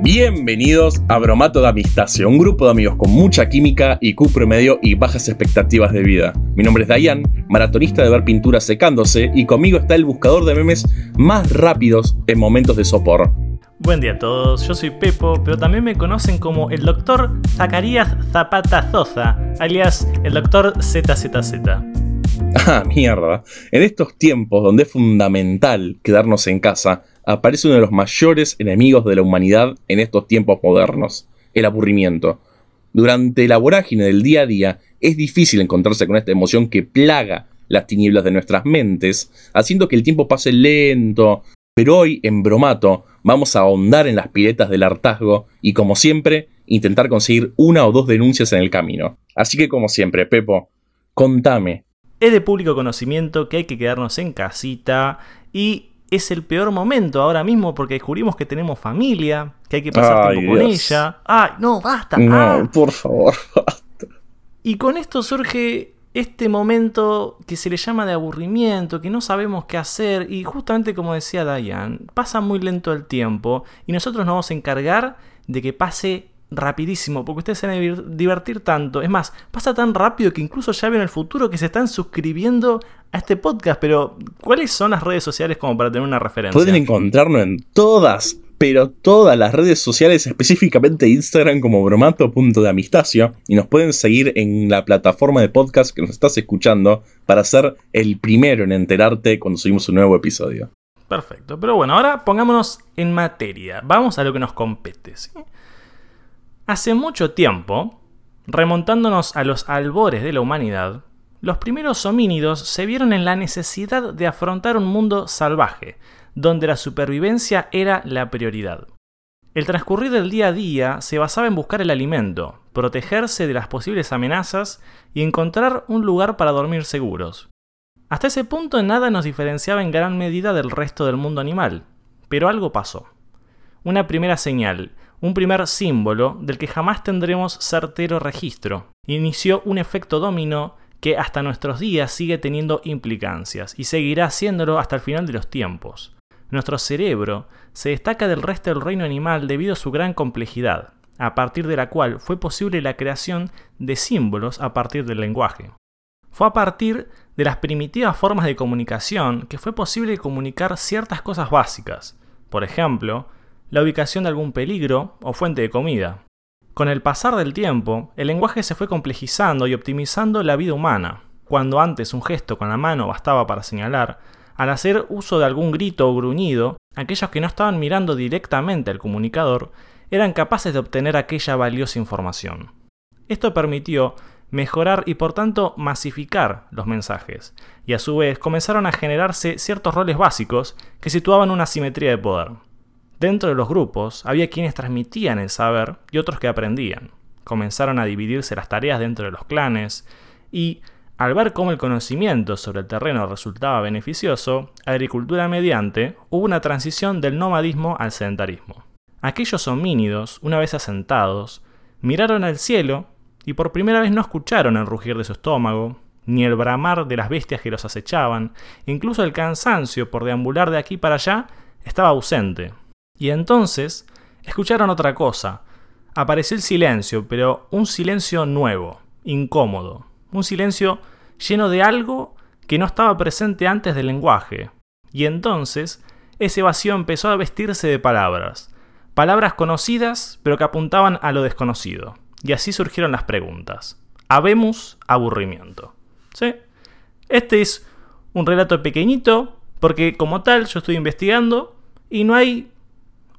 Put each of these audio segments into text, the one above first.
Bienvenidos a Bromato de Amistasia, un grupo de amigos con mucha química, IQ promedio y bajas expectativas de vida. Mi nombre es Dayan, maratonista de ver pinturas secándose, y conmigo está el buscador de memes más rápidos en momentos de sopor. Buen día a todos, yo soy Pepo, pero también me conocen como el doctor Zacarías Zapata Zoza, alias el doctor ZZZ. Ah, mierda. En estos tiempos donde es fundamental quedarnos en casa, aparece uno de los mayores enemigos de la humanidad en estos tiempos modernos, el aburrimiento. Durante la vorágine del día a día, es difícil encontrarse con esta emoción que plaga las tinieblas de nuestras mentes, haciendo que el tiempo pase lento. Pero hoy, en Bromato, vamos a ahondar en las piletas del hartazgo y, como siempre, intentar conseguir una o dos denuncias en el camino. Así que, como siempre, Pepo, contame. Es de público conocimiento que hay que quedarnos en casita y es el peor momento ahora mismo porque descubrimos que tenemos familia, que hay que pasar tiempo con ella. ¡Ay, no, basta! No, ah. por favor, basta. Y con esto surge este momento que se le llama de aburrimiento, que no sabemos qué hacer y justamente como decía Diane, pasa muy lento el tiempo y nosotros nos vamos a encargar de que pase rapidísimo, porque ustedes se van a divertir tanto. Es más, pasa tan rápido que incluso ya ven el futuro que se están suscribiendo a este podcast. Pero, ¿cuáles son las redes sociales como para tener una referencia? Pueden encontrarnos en todas, pero todas las redes sociales, específicamente Instagram como bromato.deamistacio. Y nos pueden seguir en la plataforma de podcast que nos estás escuchando para ser el primero en enterarte cuando subimos un nuevo episodio. Perfecto, pero bueno, ahora pongámonos en materia. Vamos a lo que nos compete. ¿sí? Hace mucho tiempo, remontándonos a los albores de la humanidad, los primeros homínidos se vieron en la necesidad de afrontar un mundo salvaje, donde la supervivencia era la prioridad. El transcurrir del día a día se basaba en buscar el alimento, protegerse de las posibles amenazas y encontrar un lugar para dormir seguros. Hasta ese punto nada nos diferenciaba en gran medida del resto del mundo animal, pero algo pasó. Una primera señal, un primer símbolo del que jamás tendremos certero registro. Inició un efecto dominó que hasta nuestros días sigue teniendo implicancias y seguirá haciéndolo hasta el final de los tiempos. Nuestro cerebro se destaca del resto del reino animal debido a su gran complejidad, a partir de la cual fue posible la creación de símbolos a partir del lenguaje. Fue a partir de las primitivas formas de comunicación que fue posible comunicar ciertas cosas básicas, por ejemplo, la ubicación de algún peligro o fuente de comida. Con el pasar del tiempo, el lenguaje se fue complejizando y optimizando la vida humana. Cuando antes un gesto con la mano bastaba para señalar, al hacer uso de algún grito o gruñido, aquellos que no estaban mirando directamente al comunicador eran capaces de obtener aquella valiosa información. Esto permitió mejorar y por tanto masificar los mensajes, y a su vez comenzaron a generarse ciertos roles básicos que situaban una simetría de poder. Dentro de los grupos había quienes transmitían el saber y otros que aprendían. Comenzaron a dividirse las tareas dentro de los clanes y, al ver cómo el conocimiento sobre el terreno resultaba beneficioso, agricultura mediante, hubo una transición del nomadismo al sedentarismo. Aquellos homínidos, una vez asentados, miraron al cielo y por primera vez no escucharon el rugir de su estómago, ni el bramar de las bestias que los acechaban, incluso el cansancio por deambular de aquí para allá estaba ausente. Y entonces escucharon otra cosa. Apareció el silencio, pero un silencio nuevo, incómodo. Un silencio lleno de algo que no estaba presente antes del lenguaje. Y entonces ese vacío empezó a vestirse de palabras. Palabras conocidas, pero que apuntaban a lo desconocido. Y así surgieron las preguntas. Habemos aburrimiento. ¿Sí? Este es un relato pequeñito, porque como tal yo estoy investigando y no hay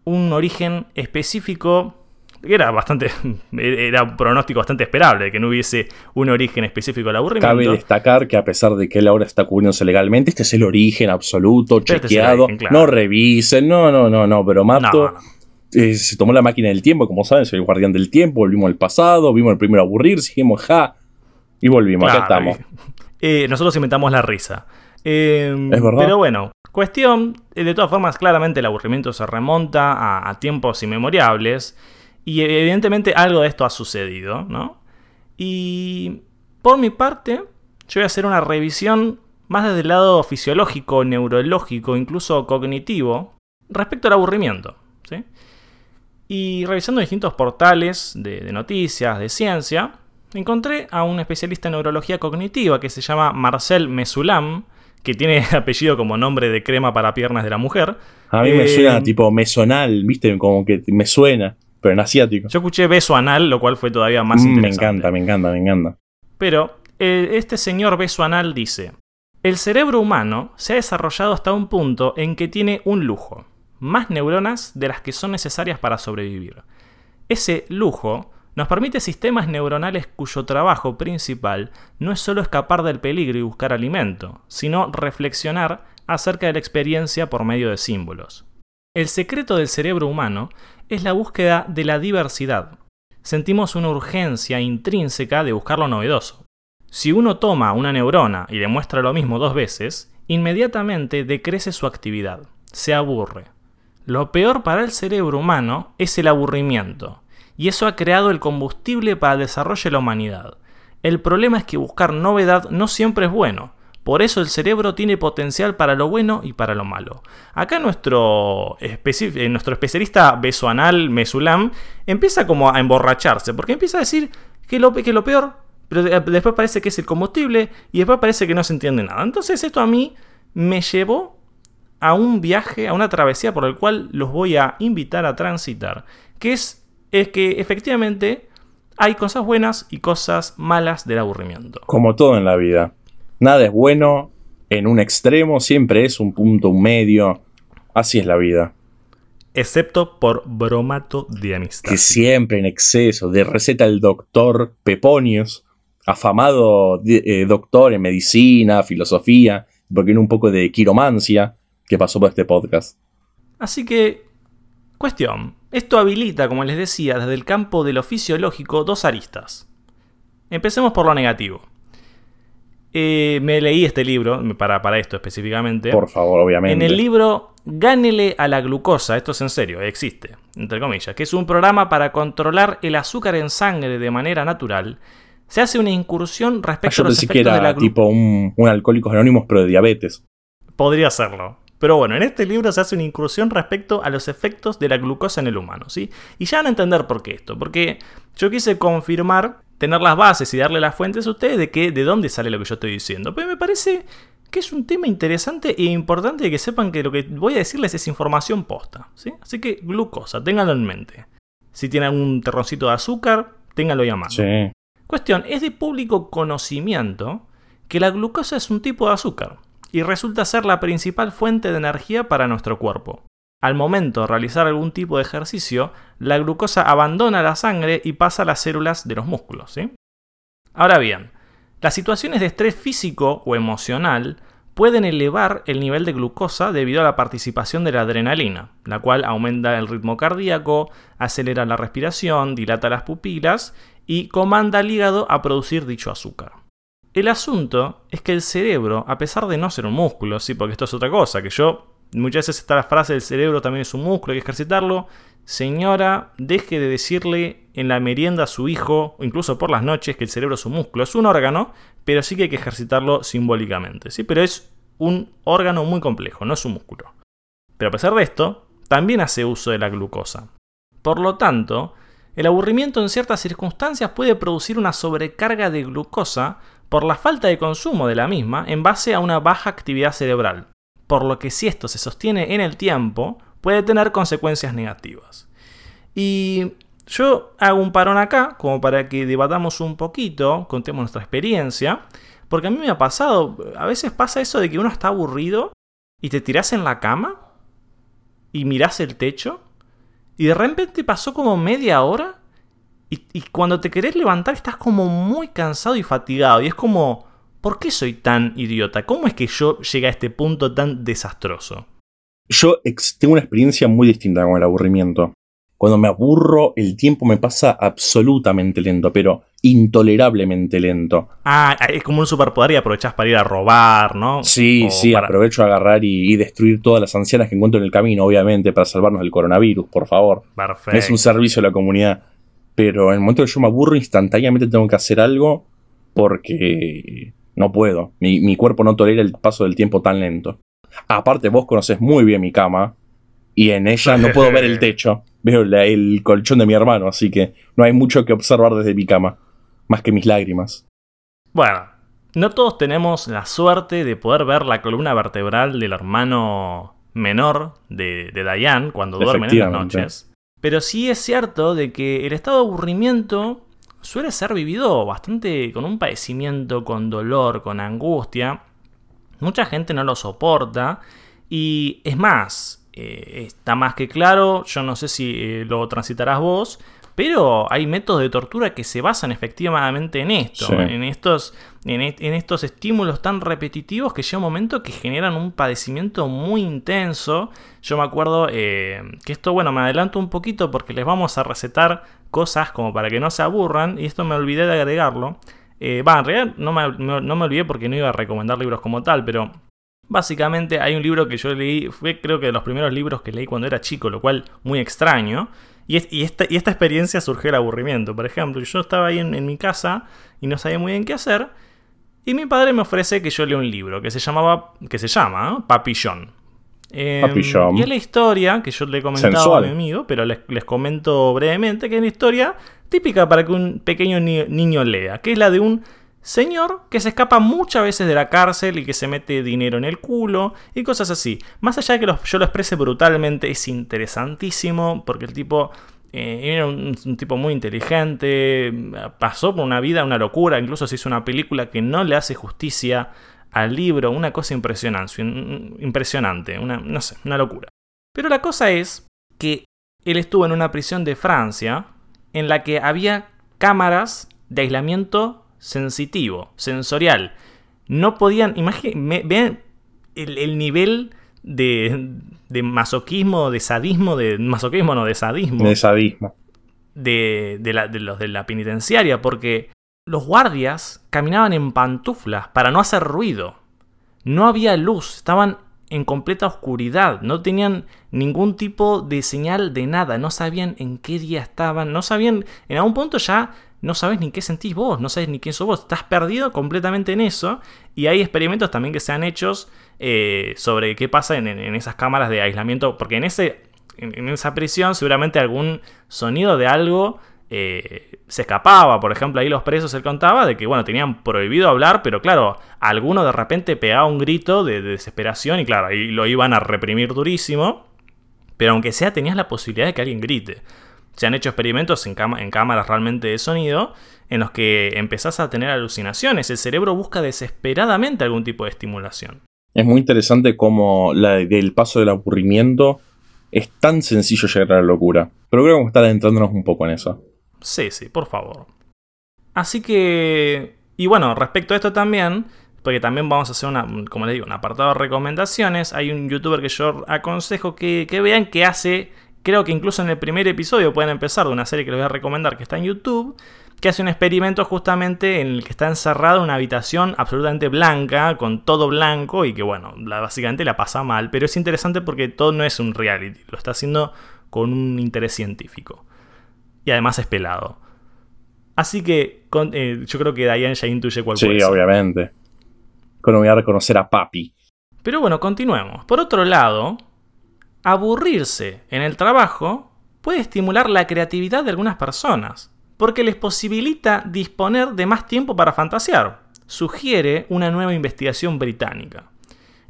un origen específico era bastante era un pronóstico bastante esperable que no hubiese un origen específico al aburrimiento. Cabe destacar que a pesar de que él ahora está cubriéndose legalmente, este es el origen absoluto, este chequeado. No revisen, no, no, no, no, pero Mato eh, se tomó la máquina del tiempo, como saben, soy el guardián del tiempo, volvimos al pasado, vimos el primero aburrir, seguimos ja y volvimos, acá estamos. Eh, nosotros inventamos la risa. Eh, es verdad. Pero bueno, Cuestión, eh, de todas formas, claramente el aburrimiento se remonta a, tiempos inmemorables y evidentemente algo de esto ha sucedido, ¿no? Y por mi parte, yo voy a hacer una revisión más desde el lado fisiológico, neurológico, incluso cognitivo, respecto al aburrimiento. ¿sí? Y revisando distintos portales de, de noticias, de ciencia, encontré a un especialista en neurología cognitiva que se llama Marcel Mesulam, que tiene apellido como nombre de crema para piernas de la mujer. A mí me Eh, suena tipo mesonal, ¿viste? Como que me suena, pero en asiático. Yo escuché beso anal, lo cual fue todavía más Mm, me interesante. encanta, me encanta, me encanta. Pero eh, este señor beso anal dice, el cerebro humano se ha desarrollado hasta un punto en que tiene un lujo, más neuronas de las que son necesarias para sobrevivir. Ese lujo nos permite sistemas neuronales cuyo trabajo principal no es solo escapar del peligro y buscar alimento, sino reflexionar acerca de la experiencia por medio de símbolos. El secreto del cerebro humano es la búsqueda de la diversidad. Sentimos una urgencia intrínseca de buscar lo novedoso. Si uno toma una neurona y le muestra lo mismo dos veces, inmediatamente decrece su actividad, se aburre. Lo peor para el cerebro humano es el aburrimiento, y eso ha creado el combustible para el desarrollo de la humanidad. El problema es que buscar novedad no siempre es bueno, por eso el cerebro tiene potencial para lo bueno y para lo malo. Acá nuestro, eh, nuestro especialista besoanal, Mesulam, empieza como a emborracharse, porque empieza a decir que lo, que lo peor, pero de- después parece que es el combustible y después parece que no se entiende nada. Entonces esto a mí me llevó a un viaje, a una travesía por el cual los voy a invitar a transitar, que es, es que efectivamente hay cosas buenas y cosas malas del aburrimiento. Como todo en la vida. Nada es bueno en un extremo, siempre es un punto, un medio. Así es la vida. Excepto por bromato de amistad. Que siempre en exceso. De receta el doctor Peponius, afamado eh, doctor en medicina, filosofía, porque en un poco de quiromancia que pasó por este podcast. Así que, cuestión. Esto habilita, como les decía, desde el campo de lo fisiológico dos aristas. Empecemos por lo negativo. Eh, me leí este libro, para, para esto específicamente. Por favor, obviamente. En el libro Gánele a la glucosa, esto es en serio, existe, entre comillas, que es un programa para controlar el azúcar en sangre de manera natural, se hace una incursión Ah, respecto yo a los pensé que efectos de la era tipo un, un Alcohólicos Anónimos, pero de diabetes. Podría serlo. Pero bueno, en este libro se hace una incursión respecto a los efectos de la glucosa en el humano, ¿sí? Y ya van a entender por qué esto, porque yo quise confirmar, tener las bases y darle las fuentes a ustedes de que de dónde sale lo que yo estoy diciendo. Pero me parece que es un tema interesante e importante de que sepan que lo que voy a decirles es información posta, ¿sí? Así que glucosa, ténganlo en mente. Si tienen algún terroncito de azúcar, ténganlo ahí a mano. Sí. Cuestión, es de público conocimiento que la glucosa es un tipo de azúcar y resulta ser la principal fuente de energía para nuestro cuerpo. Al momento de realizar algún tipo de ejercicio, la glucosa abandona la sangre y pasa a las células de los músculos. Ahora bien, las situaciones de estrés físico o emocional pueden elevar el nivel de glucosa debido a la participación de la adrenalina, la cual aumenta el ritmo cardíaco, acelera la respiración, dilata las pupilas y comanda al hígado a producir dicho azúcar. El asunto es que el cerebro, a pesar de no ser un músculo, sí, porque esto es otra cosa, que yo muchas veces está la frase del cerebro también es un músculo, hay que ejercitarlo. Señora, deje de decirle en la merienda a su hijo, o incluso por las noches, que el cerebro es un músculo. Es un órgano, pero sí que hay que ejercitarlo simbólicamente, ¿sí? Pero es un órgano muy complejo, no es un músculo. Pero a pesar de esto, también hace uso de la glucosa. Por lo tanto, el aburrimiento en ciertas circunstancias puede producir una sobrecarga de glucosa por la falta de consumo de la misma en base a una baja actividad cerebral, por lo que si esto se sostiene en el tiempo, puede tener consecuencias negativas. Y yo hago un parón acá, como para que debatamos un poquito, contemos nuestra experiencia, porque a mí me ha pasado, a veces pasa eso de que uno está aburrido y te tirás en la cama y mirás el techo y de repente pasó como media hora y, y cuando te querés levantar estás como muy cansado y fatigado y es como, ¿por qué soy tan idiota? ¿Cómo es que yo llegué a este punto tan desastroso? Yo tengo una experiencia muy distinta con el aburrimiento. Cuando me aburro, el tiempo me pasa absolutamente lento, pero intolerablemente lento. Ah, es como un superpoder y aprovechás para ir a robar, ¿no? Sí, O sí, para- aprovecho a agarrar y, y destruir todas las ancianas que encuentro en el camino, obviamente, para salvarnos del coronavirus, por favor. Perfecto. Es un servicio a la comunidad. Pero en el momento que yo me aburro, instantáneamente tengo que hacer algo porque no puedo. Mi, mi cuerpo no tolera el paso del tiempo tan lento. Aparte, vos conoces muy bien mi cama y en ella no puedo ver el techo. veo el colchón de mi hermano, así que no hay mucho que observar desde mi cama, más que mis lágrimas. Bueno, no todos tenemos la suerte de poder ver la columna vertebral del hermano menor de, de Diane cuando duermen en las noches. Pero sí es cierto de que el estado de aburrimiento suele ser vivido bastante con un padecimiento, con dolor, con angustia. Mucha gente no lo soporta. Y es más, eh, está más que claro, yo no sé si eh, lo transitarás vos, pero hay métodos de tortura que se basan efectivamente en esto, en, estos, en, estos estímulos tan repetitivos que llega un momento que generan un padecimiento muy intenso. Yo me acuerdo eh, que esto, bueno, me adelanto un poquito porque les vamos a recetar cosas como para que no se aburran, y esto me olvidé de agregarlo. Eh, en realidad no me, no me olvidé porque no iba a recomendar libros como tal, pero Básicamente hay un libro que yo leí, fue creo que de los primeros libros que leí cuando era chico, lo cual muy extraño, y, esta, experiencia surgió el aburrimiento. Por ejemplo, yo estaba ahí en, mi casa y no sabía muy bien qué hacer. Y mi padre me ofrece que yo lea un libro que se llamaba, que se llama. Eh, Papillon. Y es la historia que yo le he comentado a mi amigo, pero les, comento brevemente que es una historia típica para que un pequeño niño lea, que es la de un Señor que se escapa muchas veces de la cárcel y que se mete dinero en el culo y cosas así. Más allá de que yo lo exprese brutalmente, es interesantísimo porque el tipo eh, era un, tipo muy inteligente, pasó por una vida, una locura, incluso se hizo una película que no le hace justicia al libro, una cosa impresionante, impresionante una, no sé, una locura. Pero la cosa es que él estuvo en una prisión de Francia en la que había cámaras de aislamiento sensitivo, sensorial. No podían, imaginen, vean el, nivel de, de, masoquismo, de sadismo, de masoquismo no, de sadismo. De sadismo. De, de, la, de los de la penitenciaria, porque los guardias caminaban en pantuflas para no hacer ruido. No había luz, estaban en completa oscuridad, no tenían ningún tipo de señal de nada, no sabían en qué día estaban, no sabían, en algún punto ya no sabes ni qué sentís vos, no sabes ni quién sos vos, estás perdido completamente en eso. Y hay experimentos también que se han hecho eh, sobre qué pasa en, esas cámaras de aislamiento, porque en, ese, en, esa prisión seguramente algún sonido de algo eh, se escapaba. Por ejemplo, ahí los presos se contaba de que, bueno, tenían prohibido hablar, pero claro, alguno de repente pegaba un grito de, de desesperación y claro, ahí lo iban a reprimir durísimo. Pero aunque sea, tenías la posibilidad de que alguien grite. Se han hecho experimentos en, cámaras realmente de sonido en los que empezás a tener alucinaciones. El cerebro busca desesperadamente algún tipo de estimulación. Es muy interesante cómo la del paso del aburrimiento es tan sencillo llegar a la locura. Pero creo que vamos a estar adentrándonos un poco en eso. Sí, sí, por favor. Así que. Y bueno, respecto a esto también, porque también vamos a hacer una, como les digo, un apartado de recomendaciones. Hay un youtuber que yo aconsejo que, que vean que hace creo que incluso en el primer episodio pueden empezar de una serie que les voy a recomendar que está en YouTube, que hace un experimento justamente en el que está encerrado en una habitación absolutamente blanca, con todo blanco y que bueno, básicamente la pasa mal, pero es interesante porque todo no es un reality, lo está haciendo con un interés científico. Y además es pelado. Así que eh, yo creo que Diane ya intuye cuál Sí, obviamente. Cuando voy a reconocer a Papi. Pero bueno, continuemos. Por otro lado, aburrirse en el trabajo puede estimular la creatividad de algunas personas, porque les posibilita disponer de más tiempo para fantasear, sugiere una nueva investigación británica.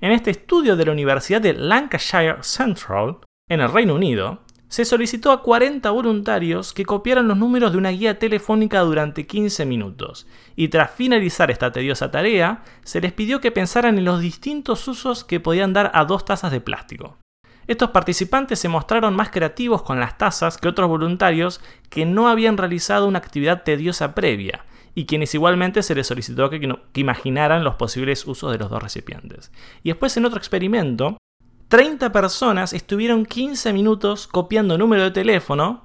En este estudio de la Universidad de Lancashire Central, en el Reino Unido, se solicitó a 40 voluntarios que copiaran los números de una guía telefónica durante 15 minutos, y tras finalizar esta tediosa tarea, se les pidió que pensaran en los distintos usos que podían dar a dos tazas de plástico. Estos participantes se mostraron más creativos con las tazas que otros voluntarios que no habían realizado una actividad tediosa previa, y quienes igualmente se les solicitó que, imaginaran los posibles usos de los dos recipientes. Y después en otro experimento, 30 personas estuvieron 15 minutos copiando número de teléfono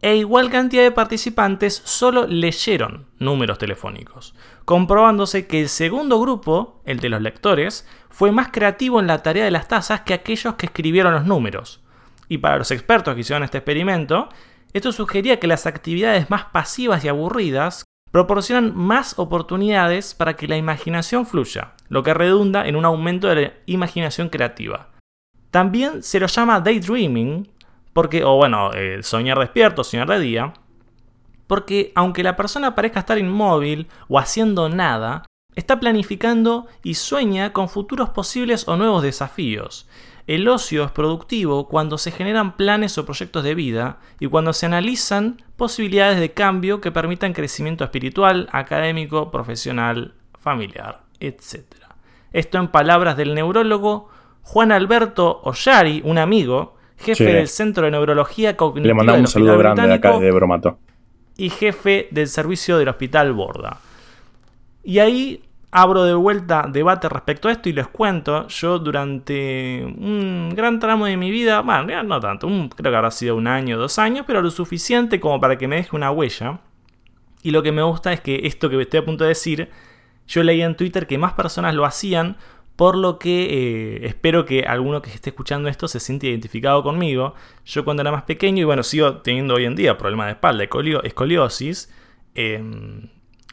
e igual cantidad de participantes solo leyeron números telefónicos, comprobándose que el segundo grupo, el de los lectores, fue más creativo en la tarea de las tazas que aquellos que escribieron los números. Y para los expertos que hicieron este experimento, esto sugería que las actividades más pasivas y aburridas proporcionan más oportunidades para que la imaginación fluya, lo que redunda en un aumento de la imaginación creativa. También se lo llama daydreaming porque, o bueno, eh, soñar despierto, soñar de día, porque aunque la persona parezca estar inmóvil o haciendo nada, está planificando y sueña con futuros posibles o nuevos desafíos. El ocio es productivo cuando se generan planes o proyectos de vida y cuando se analizan posibilidades de cambio que permitan crecimiento espiritual, académico, profesional, familiar, etc. Esto en palabras del neurólogo Juan Alberto Ollari, un amigo, jefe del Centro de Neurología Cognitiva. Le mandamos un saludo grande de acá de Bromato. Y jefe del servicio del Hospital Borda. Y ahí abro de vuelta debate respecto a esto y les cuento, yo durante un gran tramo de mi vida, bueno, no tanto, creo que habrá sido un año, dos años, pero lo suficiente como para que me deje una huella. Y lo que me gusta es que esto que estoy a punto de decir, yo leí en Twitter que más personas lo hacían, por lo que eh, espero que alguno que esté escuchando esto se siente identificado conmigo. Yo cuando era más pequeño, y bueno, sigo teniendo hoy en día problemas de espalda, escoliosis, eh,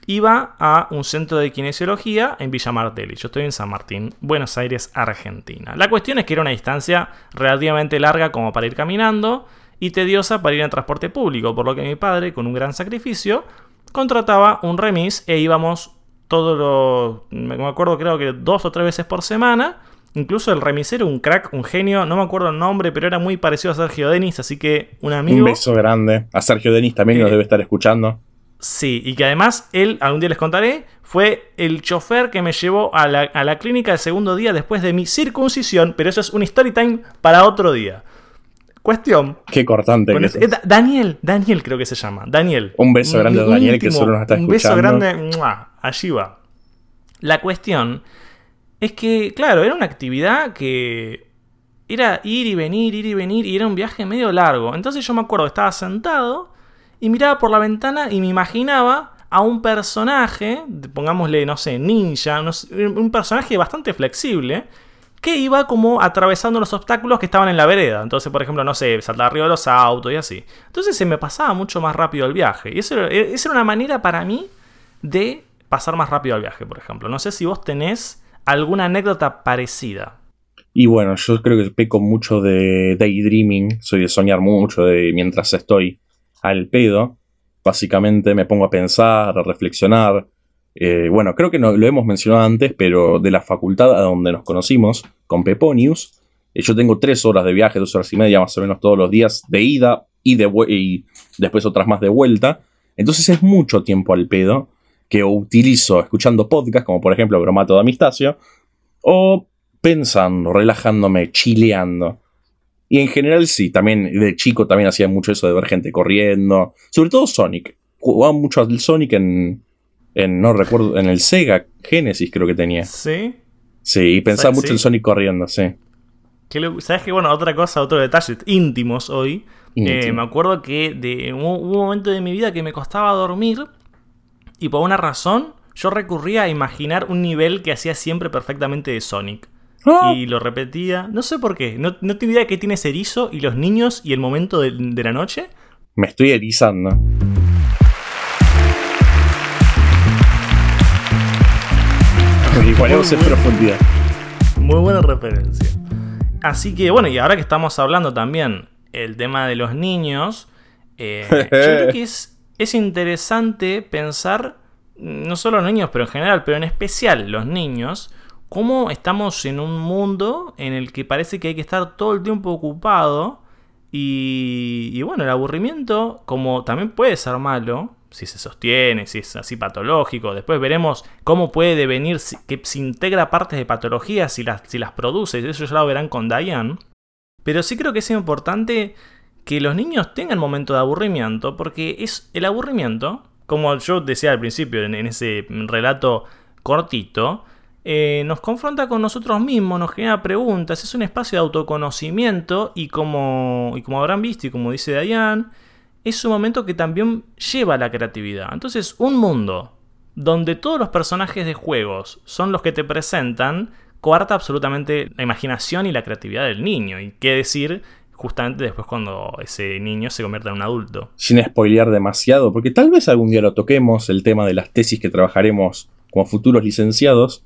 iba a un centro de kinesiología en Villa Martelli. Yo estoy en San Martín, Buenos Aires, Argentina. La cuestión es que era una distancia relativamente larga como para ir caminando y tediosa para ir en transporte público, por lo que mi padre, con un gran sacrificio, contrataba un remis e íbamos todos los, me acuerdo creo que dos o tres veces por semana. Incluso el remisero, un crack, un genio, no me acuerdo el nombre, pero era muy parecido a Sergio Denis, así que un amigo. Un beso grande. A Sergio Denis también nos eh, debe estar escuchando. Sí, y que además él, algún día les contaré, fue el chofer que me llevó a la, clínica el segundo día después de mi circuncisión, pero eso es un story time para otro día. Cuestión. Qué cortante. Que este, Daniel, Daniel creo que se llama. Daniel. Un beso grande a Daniel que solo nos está escuchando. Un beso grande. Allí va. La cuestión es que, claro, era una actividad que era ir y venir, ir y venir, y era un viaje medio largo. Entonces yo me acuerdo, estaba sentado y miraba por la ventana y me imaginaba a un personaje, pongámosle, no sé, ninja, un personaje bastante flexible, que iba como atravesando los obstáculos que estaban en la vereda. Entonces, por ejemplo, no sé, saltar arriba de los autos y así. Entonces se me pasaba mucho más rápido el viaje. Y eso, esa era una manera para mí de pasar más rápido el viaje, por ejemplo. No sé si vos tenés alguna anécdota parecida. Y bueno, yo creo que peco mucho de daydreaming, soy de soñar mucho de mientras estoy al pedo. Básicamente me pongo a pensar, a reflexionar. Eh, bueno, creo que no, lo hemos mencionado antes, pero de la facultad a donde nos conocimos, con Peponius, eh, yo tengo tres horas de viaje, dos horas y media más o menos todos los días de ida y, de y después otras más de vuelta. Entonces es mucho tiempo al pedo que utilizo escuchando podcasts, como por ejemplo Bromato de Amistacio, o pensando, relajándome, chileando. Y en general sí, también de chico también hacía mucho eso de ver gente corriendo. Sobre todo Sonic. Jugaba mucho al Sonic en, en no recuerdo, en el Sega Genesis creo que tenía. Sí. Sí, y pensaba mucho en Sonic corriendo, sí. ¿Sabes qué? Bueno, otra cosa, otro detalle íntimos hoy. Eh, me acuerdo que de, hubo un momento de mi vida que me costaba dormir y por una razón yo recurría a imaginar un nivel que hacía siempre perfectamente de Sonic. Y lo repetía. No sé por qué. No, no tengo idea de qué tiene ese erizo y los niños y el momento de, la noche. Me estoy erizando. Igual en profundidad. Muy buena referencia. Así que bueno, y ahora que estamos hablando también el tema de los niños, eh, yo creo que es, es interesante pensar, no solo los niños, pero en general, pero en especial los niños, cómo estamos en un mundo en el que parece que hay que estar todo el tiempo ocupado y, bueno, el aburrimiento, como también puede ser malo, si se sostiene, si es así patológico, después veremos cómo puede devenir, que se integra partes de patologías si las, si las produce, eso ya lo verán con Diane. Pero sí creo que es importante que los niños tengan momento de aburrimiento, porque es el aburrimiento, como yo decía al principio en ese relato cortito, eh, nos confronta con nosotros mismos, nos genera preguntas, es un espacio de autoconocimiento y como, como habrán visto y como dice Dayan, es un momento que también lleva a la creatividad. Entonces, un mundo donde todos los personajes de juegos son los que te presentan, coarta absolutamente la imaginación y la creatividad del niño. Y qué decir justamente después cuando ese niño se convierta en un adulto. Sin spoilear demasiado, porque tal vez algún día lo toquemos, el tema de las tesis que trabajaremos como futuros licenciados,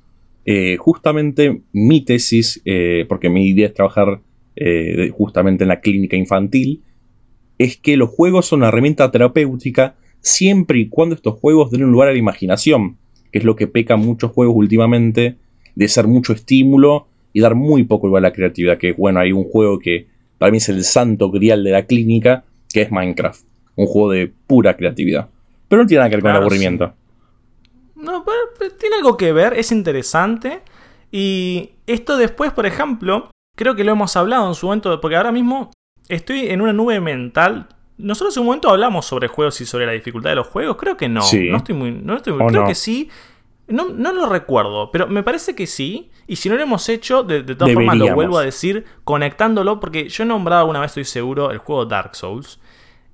eh, justamente mi tesis, eh, porque mi idea es trabajar eh, justamente en la clínica infantil, es que los juegos son una herramienta terapéutica siempre y cuando estos juegos den un lugar a la imaginación, que es lo que peca muchos juegos últimamente, de ser mucho estímulo y dar muy poco lugar a la creatividad, que bueno, hay un juego que para mí es el santo grial de la clínica, que es Minecraft, un juego de pura creatividad. Pero no tiene nada que ver con el aburrimiento. No, pero tiene algo que ver, es interesante. Y esto después, por ejemplo, creo que lo hemos hablado en su momento, porque ahora mismo estoy en una nube mental. Nosotros en un momento hablamos sobre juegos y sobre la dificultad de los juegos. Creo que no. No estoy muy. No estoy muy creo que sí. No, lo recuerdo, pero me parece que sí. Y si no lo hemos hecho, de, todas formas lo vuelvo a decir, conectándolo, porque yo he nombrado una vez, estoy seguro, el juego Dark Souls.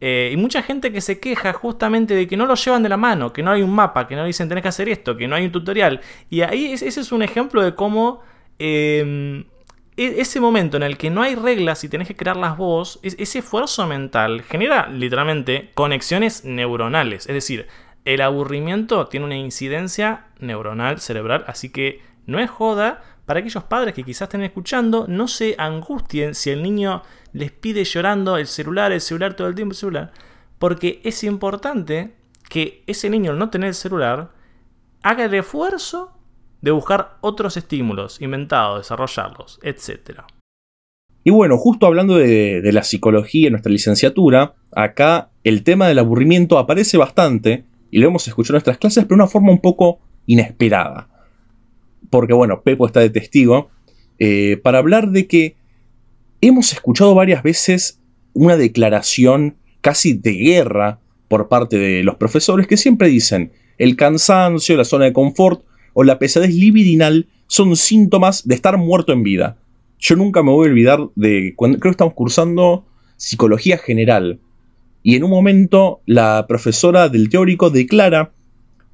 Eh, y mucha gente que se queja justamente de que no lo llevan de la mano, que no hay un mapa, que no dicen tenés que hacer esto, que no hay un tutorial. Y ahí ese es un ejemplo de cómo em, e, ese momento en el que no hay reglas y tenés que crearlas vos, ese esfuerzo mental genera literalmente conexiones neuronales. Es decir, el aburrimiento tiene una incidencia neuronal cerebral, así que no es joda. Para aquellos padres que quizás estén escuchando, no se angustien si el niño les pide llorando el celular, el celular todo el tiempo, el celular. Porque es importante que ese niño al no tener el celular haga el esfuerzo de buscar otros estímulos, inventados, desarrollarlos, etc. Y bueno, justo hablando de, de, la psicología en nuestra licenciatura, acá el tema del aburrimiento aparece bastante, y lo hemos escuchado en nuestras clases, pero de una forma un poco inesperada. Porque bueno, Pepo está de testigo, eh, para hablar de que hemos escuchado varias veces una declaración casi de guerra por parte de los profesores que siempre dicen el cansancio, la zona de confort o la pesadez libidinal son síntomas de estar muerto en vida. Yo nunca me voy a olvidar de cuando creo que estamos cursando psicología general y en un momento la profesora del teórico declara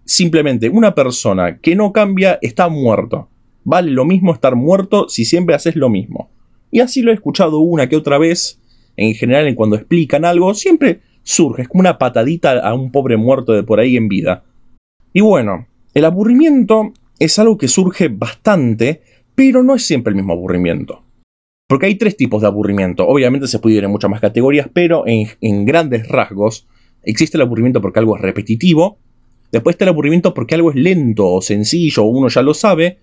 simplemente una persona que no cambia está muerto. Vale lo mismo estar muerto si siempre haces lo mismo. Y así lo he escuchado una que otra vez. En general, en cuando explican algo, siempre surge, es como una patadita a un pobre muerto de por ahí en vida. Y bueno, el aburrimiento es algo que surge bastante, pero no es siempre el mismo aburrimiento. Porque hay tres tipos de aburrimiento. Obviamente se puede ir en muchas más categorías, pero en, en grandes rasgos existe el aburrimiento porque algo es repetitivo. Después está el aburrimiento porque algo es lento o sencillo o uno ya lo sabe.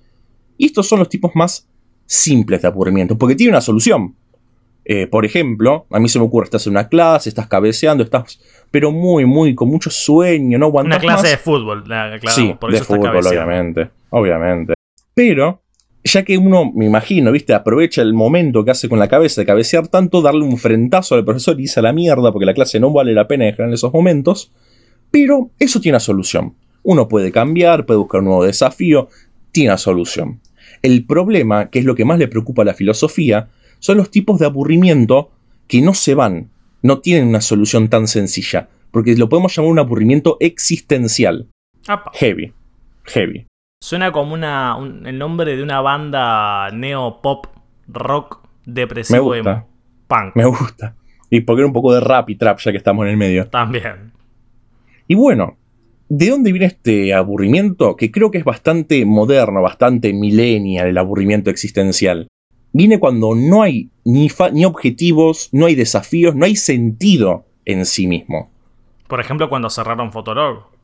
Y estos son los tipos más simples de aburrimiento, porque tiene una solución. Eh, por ejemplo, a mí se me ocurre, estás en una clase, estás cabeceando, estás, pero muy, muy, con mucho sueño, no aguantas Una clase de fútbol, claro, sí, de fútbol, obviamente, obviamente. Pero, ya que uno, me imagino, viste, aprovecha el momento que hace con la cabeza de cabecear tanto, darle un frentazo al profesor y irse a la mierda, porque la clase no vale la pena dejar en esos momentos, pero eso tiene una solución. Uno puede cambiar, puede buscar un nuevo desafío, tiene una solución. El problema, que es lo que más le preocupa a la filosofía, son los tipos de aburrimiento que no se van, no tienen una solución tan sencilla, porque lo podemos llamar un aburrimiento existencial. Heavy, heavy. Suena como una, el nombre de una banda neo pop rock depresivo me gusta, punk. Me gusta. Y porque un poco de rap y trap ya que estamos en el medio. También. Y bueno, ¿De dónde viene este aburrimiento? Que creo que es bastante moderno, bastante millennial, el aburrimiento existencial. Viene cuando no hay ni, ni objetivos, no hay desafíos, no hay sentido en sí mismo. Por ejemplo, cuando cerraron Fotolog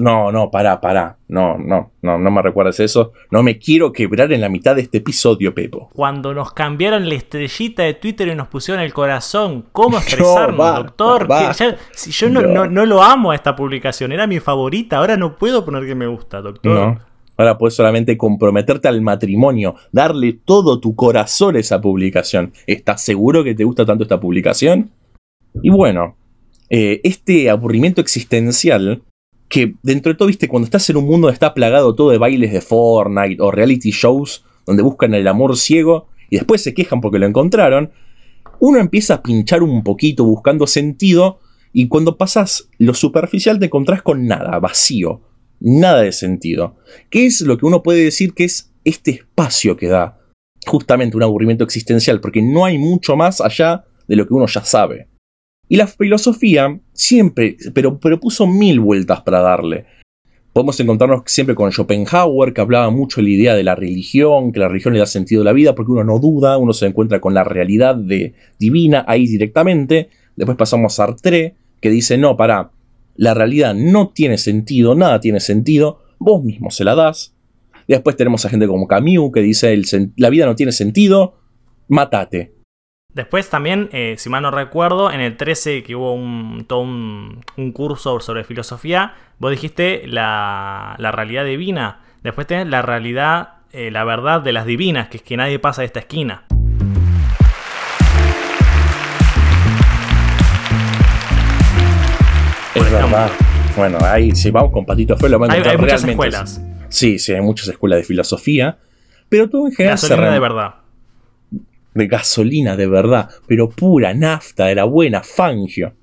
no, no, pará, pará. No, no, no, no me recuerdes eso. No me quiero quebrar en la mitad de este episodio, Pepo. Cuando nos cambiaron la estrellita de Twitter y nos pusieron el corazón, ¿cómo expresarnos, doctor? si yo no, no, lo amo a esta publicación, era mi favorita, ahora no puedo poner que me gusta, doctor. Ahora puedes solamente comprometerte al matrimonio, darle todo tu corazón a esa publicación. ¿Estás seguro que te gusta tanto esta publicación? Y bueno, eh, este aburrimiento existencial que dentro de todo, viste, cuando estás en un mundo donde está plagado todo de bailes de Fortnite o reality shows donde buscan el amor ciego y después se quejan porque lo encontraron, uno empieza a pinchar un poquito buscando sentido y cuando pasas lo superficial te encontrás con nada, vacío, nada de sentido. ¿Qué es lo que uno puede decir que es este espacio que da justamente un aburrimiento existencial? Porque no hay mucho más allá de lo que uno ya sabe. Y la filosofía siempre, pero, pero puso mil vueltas para darle. Podemos encontrarnos siempre con Schopenhauer, que hablaba mucho de la idea de la religión, que la religión le da sentido a la vida, porque uno no duda, uno se encuentra con la realidad de, divina ahí directamente, Después pasamos a Sartre, que dice, no, para, la realidad no tiene sentido, nada tiene sentido, vos mismo se la das. Después tenemos a gente como Camus, que dice, la vida no tiene sentido, mátate. Después también, eh, si mal no recuerdo, en el 13 que hubo un, todo un, curso sobre filosofía, vos dijiste la, realidad divina. Después tenés la realidad, eh, la verdad de las divinas, que es que nadie pasa de esta esquina. Es verdad. Bueno, ahí si vamos con Patito Fue lo hay, hay muchas escuelas. Sí, sí, hay muchas escuelas de filosofía. Pero todo en general. Gasolina de verdad. De gasolina de verdad. Pero pura, nafta, de la buena, fangio.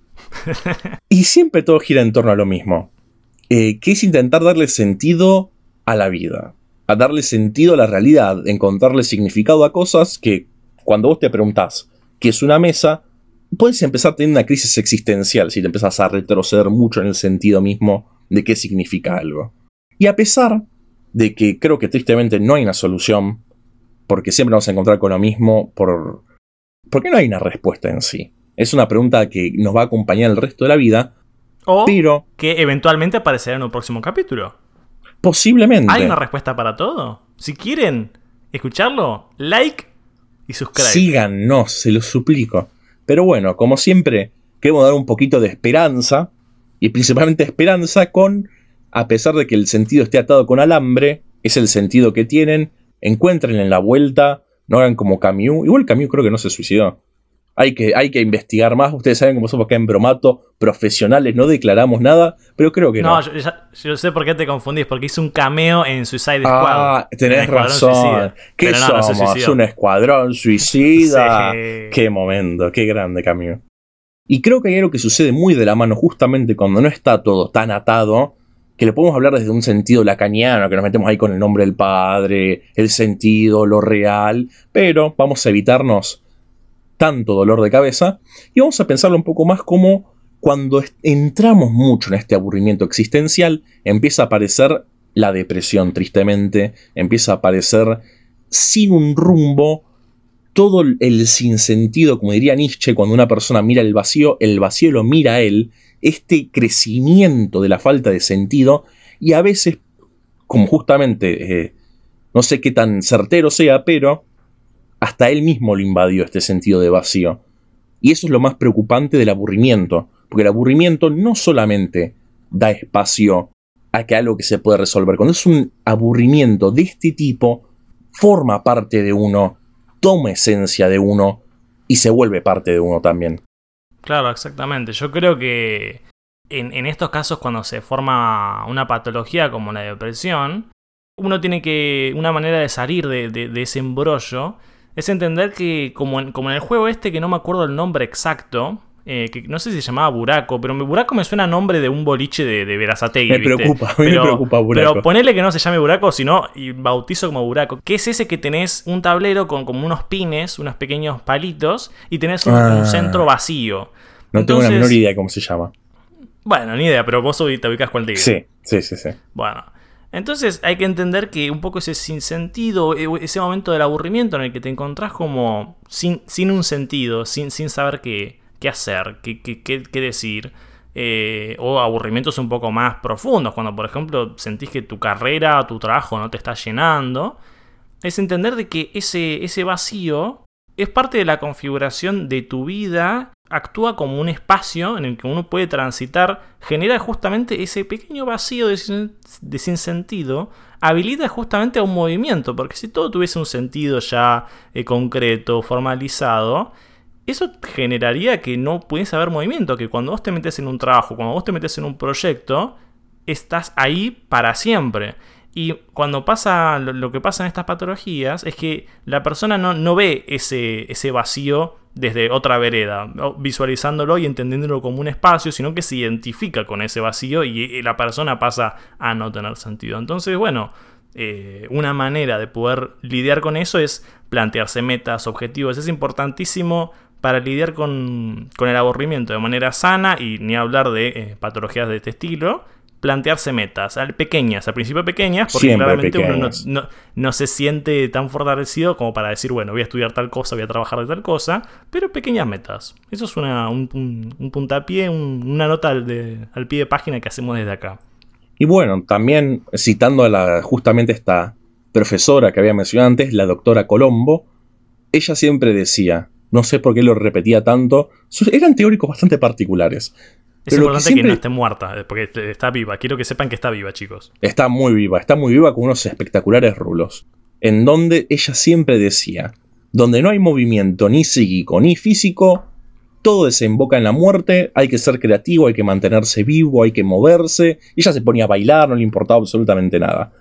y siempre todo gira en torno a lo mismo. Eh, que es intentar darle sentido a la vida. A darle sentido a la realidad. Encontrarle significado a cosas que cuando vos te preguntás qué es una mesa, puedes empezar a tener una crisis existencial si te empezás a retroceder mucho en el sentido mismo de qué significa algo. Y a pesar de que creo que tristemente no hay una solución, porque siempre vamos a encontrar con lo mismo, por... porque no hay una respuesta en sí. Es una pregunta que nos va a acompañar el resto de la vida, o pero que eventualmente aparecerá en un próximo capítulo. Posiblemente. ¿Hay una respuesta para todo? Si quieren escucharlo, like y suscriban. Síganos, se los suplico. Pero bueno, como siempre, queremos dar un poquito de esperanza, y principalmente esperanza con, a pesar de que el sentido esté atado con alambre, es el sentido que tienen, encuentren en la vuelta, no hagan como Camus, igual Camus creo que no se suicidó. Hay que, hay que investigar más. Ustedes saben cómo somos acá en Bromato, profesionales, no declaramos nada, pero creo que no. No, yo, sé por qué te confundís, porque hizo un cameo en Suicide Squad. Ah, tenés razón. ¿Qué somos? un escuadrón suicida. Qué momento, qué grande cameo. Y creo que hay algo que sucede muy de la mano justamente cuando no está todo tan atado, que le podemos hablar desde un sentido lacaniano, que nos metemos ahí con el nombre del padre, el sentido, lo real, pero vamos a evitarnos tanto dolor de cabeza, y vamos a pensarlo un poco más como cuando entramos mucho en este aburrimiento existencial, empieza a aparecer la depresión, tristemente, empieza a aparecer sin un rumbo, todo el sinsentido, como diría Nietzsche, cuando una persona mira el vacío, el vacío lo mira a él, este crecimiento de la falta de sentido, y a veces, como justamente, eh, no sé qué tan certero sea, pero hasta él mismo lo invadió este sentido de vacío. Y eso es lo más preocupante del aburrimiento, porque el aburrimiento no solamente da espacio a que algo que se puede resolver, cuando es un aburrimiento de este tipo, forma parte de uno, toma esencia de uno y se vuelve parte de uno también. Claro, exactamente. Yo creo que en, estos casos cuando se forma una patología como la depresión, uno tiene que, una manera de salir de, de ese embrollo, es entender que, como en, como en el juego este, que no me acuerdo el nombre exacto, eh, que no sé si se llamaba Buraco, pero Buraco me suena a nombre de un boliche de, de Verazategui. Me preocupa, me preocupa Buraco. Pero ponele que no se llame Buraco, sino y bautizo como Buraco. Que es ese que tenés un tablero con como unos pines, unos pequeños palitos, y tenés un, ah. centro vacío. No tengo la menor idea de cómo se llama. Bueno, ni idea, pero vos te ubicas cuál te Sí, sí, sí, sí. Bueno. Entonces hay que entender que un poco ese sinsentido, eh, ese momento del aburrimiento en el que te encontrás como sin, sin un sentido, sin, sin saber qué, qué hacer, qué, qué, qué decir, eh, o aburrimientos un poco más profundos, cuando por ejemplo sentís que tu carrera o tu trabajo no te está llenando, es entender de que ese, ese vacío es parte de la configuración de tu vida actúa como un espacio en el que uno puede transitar, genera justamente ese pequeño vacío de, sinsentido, habilita justamente a un movimiento, porque si todo tuviese un sentido ya eh, concreto, formalizado, eso generaría que no pudiese haber movimiento, que cuando vos te metes en un trabajo, cuando vos te metes en un proyecto, estás ahí para siempre. Y cuando pasa lo, que pasa en estas patologías es que la persona no, no ve ese, ese vacío desde otra vereda, visualizándolo y entendiéndolo como un espacio, sino que se identifica con ese vacío y la persona pasa a no tener sentido. Entonces, bueno, eh, una manera de poder lidiar con eso es plantearse metas, objetivos. Es importantísimo para lidiar con, el aburrimiento de manera sana y ni hablar de eh, patologías de este estilo, plantearse metas, pequeñas, al principio pequeñas, porque claramente uno no, se siente tan fortalecido como para decir, bueno, voy a estudiar tal cosa, voy a trabajar de tal cosa, pero pequeñas metas. Eso es una, un, puntapié, una nota al, al pie de página que hacemos desde acá. Y bueno, también citando a la, justamente esta profesora que había mencionado antes, la doctora Colombo, ella siempre decía, no sé por qué lo repetía tanto, eran teóricos bastante particulares. Es importante que, no esté muerta, eh, porque está viva. Quiero que sepan que está viva, chicos. Está muy viva, está muy viva con unos espectaculares rulos. En donde ella siempre decía, donde no hay movimiento ni psíquico ni físico, todo desemboca en la muerte, hay que ser creativo, hay que mantenerse vivo, hay que moverse. Y ella se ponía a bailar, no le importaba absolutamente nada.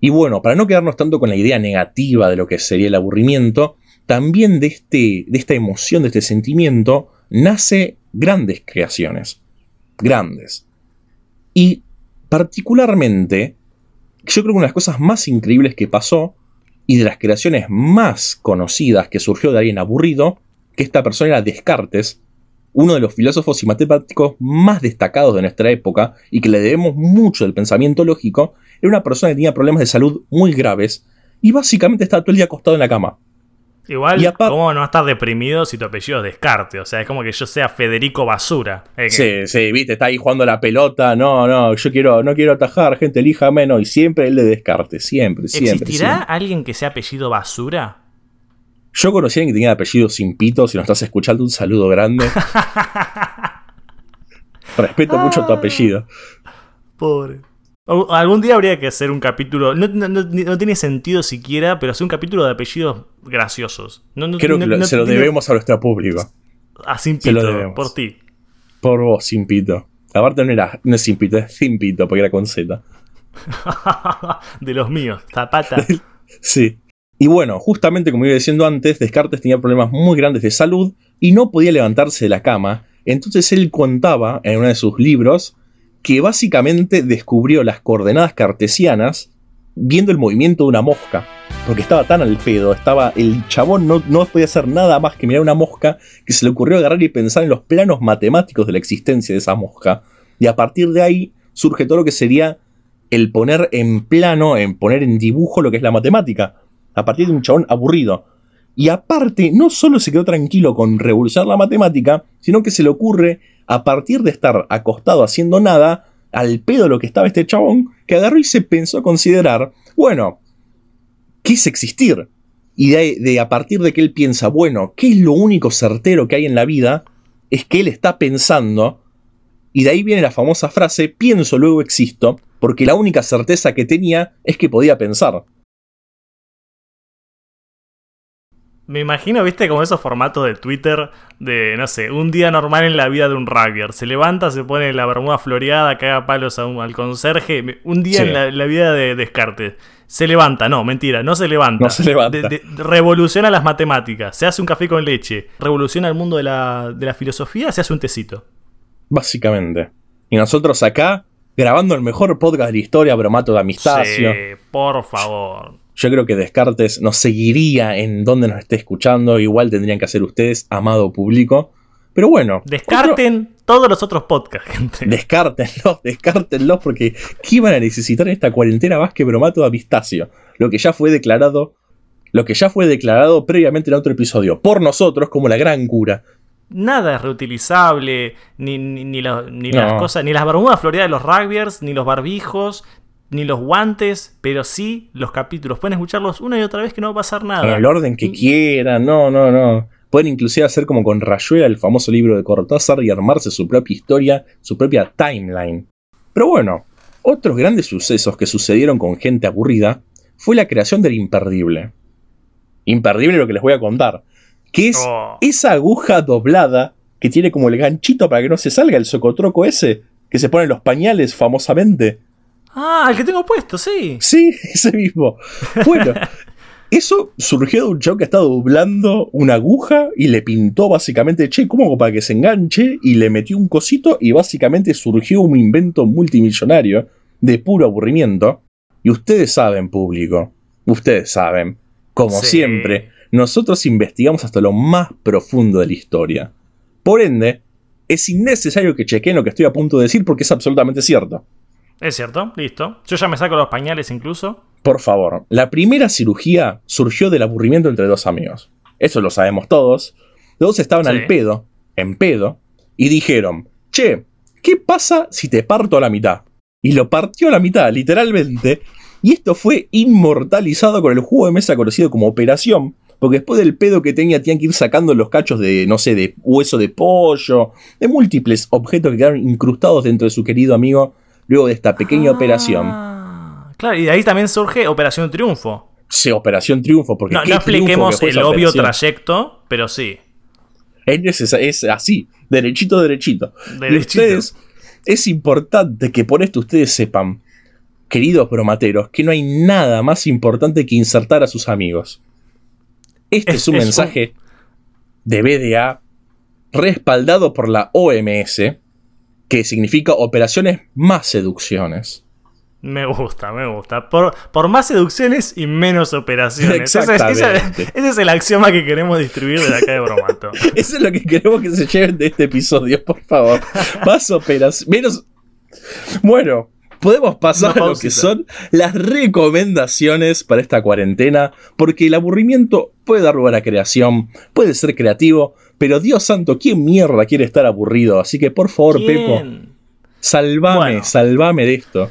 Y bueno, para no quedarnos tanto con la idea negativa de lo que sería el aburrimiento, también de, este, de esta emoción, de este sentimiento, nace grandes creaciones grandes. Y particularmente, yo creo que una de las cosas más increíbles que pasó y de las creaciones más conocidas que surgió de alguien aburrido, que esta persona era Descartes, uno de los filósofos y matemáticos más destacados de nuestra época y que le debemos mucho del pensamiento lógico, era una persona que tenía problemas de salud muy graves y básicamente estaba todo el día acostado en la cama. Igual, ¿cómo no estar deprimido si tu apellido es Descarte? O sea, es como que yo sea Federico Basura. Sí, sí, viste, está ahí jugando la pelota. No, no, yo quiero, no quiero atajar, gente, elija menos. Y siempre el de Descarte, siempre, siempre. ¿Existirá alguien que sea apellido Basura? Yo conocí a alguien que tenía apellido sin pito. Si nos estás escuchando, un saludo grande. Respeto mucho tu apellido. Pobre. Algún día habría que hacer un capítulo. No, tiene sentido siquiera, pero hacer un capítulo de apellidos graciosos. Creo que se lo debemos a nuestro público. A Simpito, por ti. Por vos, Simpito. Aparte no era no es Simpito, es Simpito, porque era con Z. de los míos, Zapata. sí. Y bueno, justamente como iba diciendo antes, Descartes tenía problemas muy grandes de salud y no podía levantarse de la cama. Entonces él contaba en uno de sus libros que básicamente descubrió las coordenadas cartesianas viendo el movimiento de una mosca. Porque estaba tan al pedo, estaba. El chabón no, no podía hacer nada más que mirar una mosca que se le ocurrió agarrar y pensar en los planos matemáticos de la existencia de esa mosca. Y a partir de ahí surge todo lo que sería el poner en plano, en poner en dibujo lo que es la matemática. A partir de un chabón aburrido. Y aparte, no solo se quedó tranquilo con revolucionar la matemática, sino que se le ocurre a partir de estar acostado haciendo nada, al pedo lo que estaba este chabón, que agarró y se pensó a considerar, bueno, ¿qué es existir? Y de, a partir de que él piensa, bueno, ¿qué es lo único certero que hay en la vida? Es que él está pensando, y de ahí viene la famosa frase, pienso luego existo, porque la única certeza que tenía es que podía pensar. Me imagino, viste, como esos formatos de Twitter de, no sé, un día normal en la vida de un rugbyer. Se levanta, se pone la bermuda floreada, caga palos al conserje. Un día en la, vida de Descartes. Se levanta, no, mentira, no se levanta. No se levanta. revoluciona las matemáticas, se hace un café con leche, revoluciona el mundo de la, de la filosofía, se hace un tecito. Básicamente. Y nosotros acá, grabando el mejor podcast de la historia, Bromato de Amistacio. Sí, por favor. Yo creo que Descartes nos seguiría en donde nos esté escuchando. Igual tendrían que hacer ustedes, amado público. Pero bueno. Descarten todos los otros podcasts, gente. Descártenlos, descártenlos, porque ¿qué iban a necesitar en esta cuarentena más que bromato de Avistacio? Lo que ya fue declarado. Lo que ya fue declarado previamente en otro episodio. Por nosotros como la gran cura. Nada es reutilizable, ni, ni, las cosas, ni las bermudas floreadas de los rugbyers, ni los barbijos, ni los guantes, pero sí los capítulos. Pueden escucharlos una y otra vez que no va a pasar nada. En el orden que quieran, no, no, no. Pueden inclusive hacer como con Rayuela, el famoso libro de Cortázar, y armarse su propia historia, su propia timeline. Pero bueno, otros grandes sucesos que sucedieron con gente aburrida fue la creación del imperdible. Imperdible lo que les voy a contar. Que es oh. esa aguja doblada que tiene como el ganchito para que no se salga el socotroco ese, que se pone en los pañales famosamente. Ah, el que tengo puesto, sí. Sí, ese mismo. Bueno, eso surgió de un chavo que estaba doblando una aguja y le pintó básicamente, che, ¿cómo para que se enganche? Y le metió un cosito y básicamente surgió un invento multimillonario de puro aburrimiento. Y ustedes saben, público, ustedes saben, como siempre, nosotros investigamos hasta lo más profundo de la historia. Por ende, es innecesario que chequen lo que estoy a punto de decir porque es absolutamente cierto. Es cierto, listo. Yo ya me saco los pañales incluso. Por favor, la primera cirugía surgió del aburrimiento entre dos amigos. Eso lo sabemos todos. Los dos estaban al pedo, en pedo, y dijeron, che, ¿qué pasa si te parto a la mitad? Y lo partió a la mitad, literalmente. Y esto fue inmortalizado con el juego de mesa conocido como Operación, porque después del pedo que tenía, tenían que ir sacando los cachos de, no sé, de hueso de pollo, de múltiples objetos que quedaron incrustados dentro de su querido amigo luego de esta pequeña ah, operación. Claro, y de ahí también surge Operación Triunfo. Sí, Operación Triunfo, porque. No, no expliquemos el obvio trayecto, pero sí. Es, es, así, derechito, derechito. derechito. Y ustedes, es importante que por esto ustedes sepan, queridos bromateros, que no hay nada más importante que insertar a sus amigos. Este es, un mensaje de BDA respaldado por la OMS, que significa operaciones más seducciones. Me gusta, me gusta. Por, por más seducciones y menos operaciones. Ese, es el axioma que queremos distribuir de acá de Bromato. Eso es lo que queremos que se lleven de este episodio, por favor. Más operaciones. Menos. Bueno, podemos pasar a lo que son las recomendaciones para esta cuarentena, porque el aburrimiento puede dar lugar a creación, puede ser creativo, pero Dios santo, ¿quién mierda quiere estar aburrido? Así que por favor, Pepo, salvame, salvame de esto.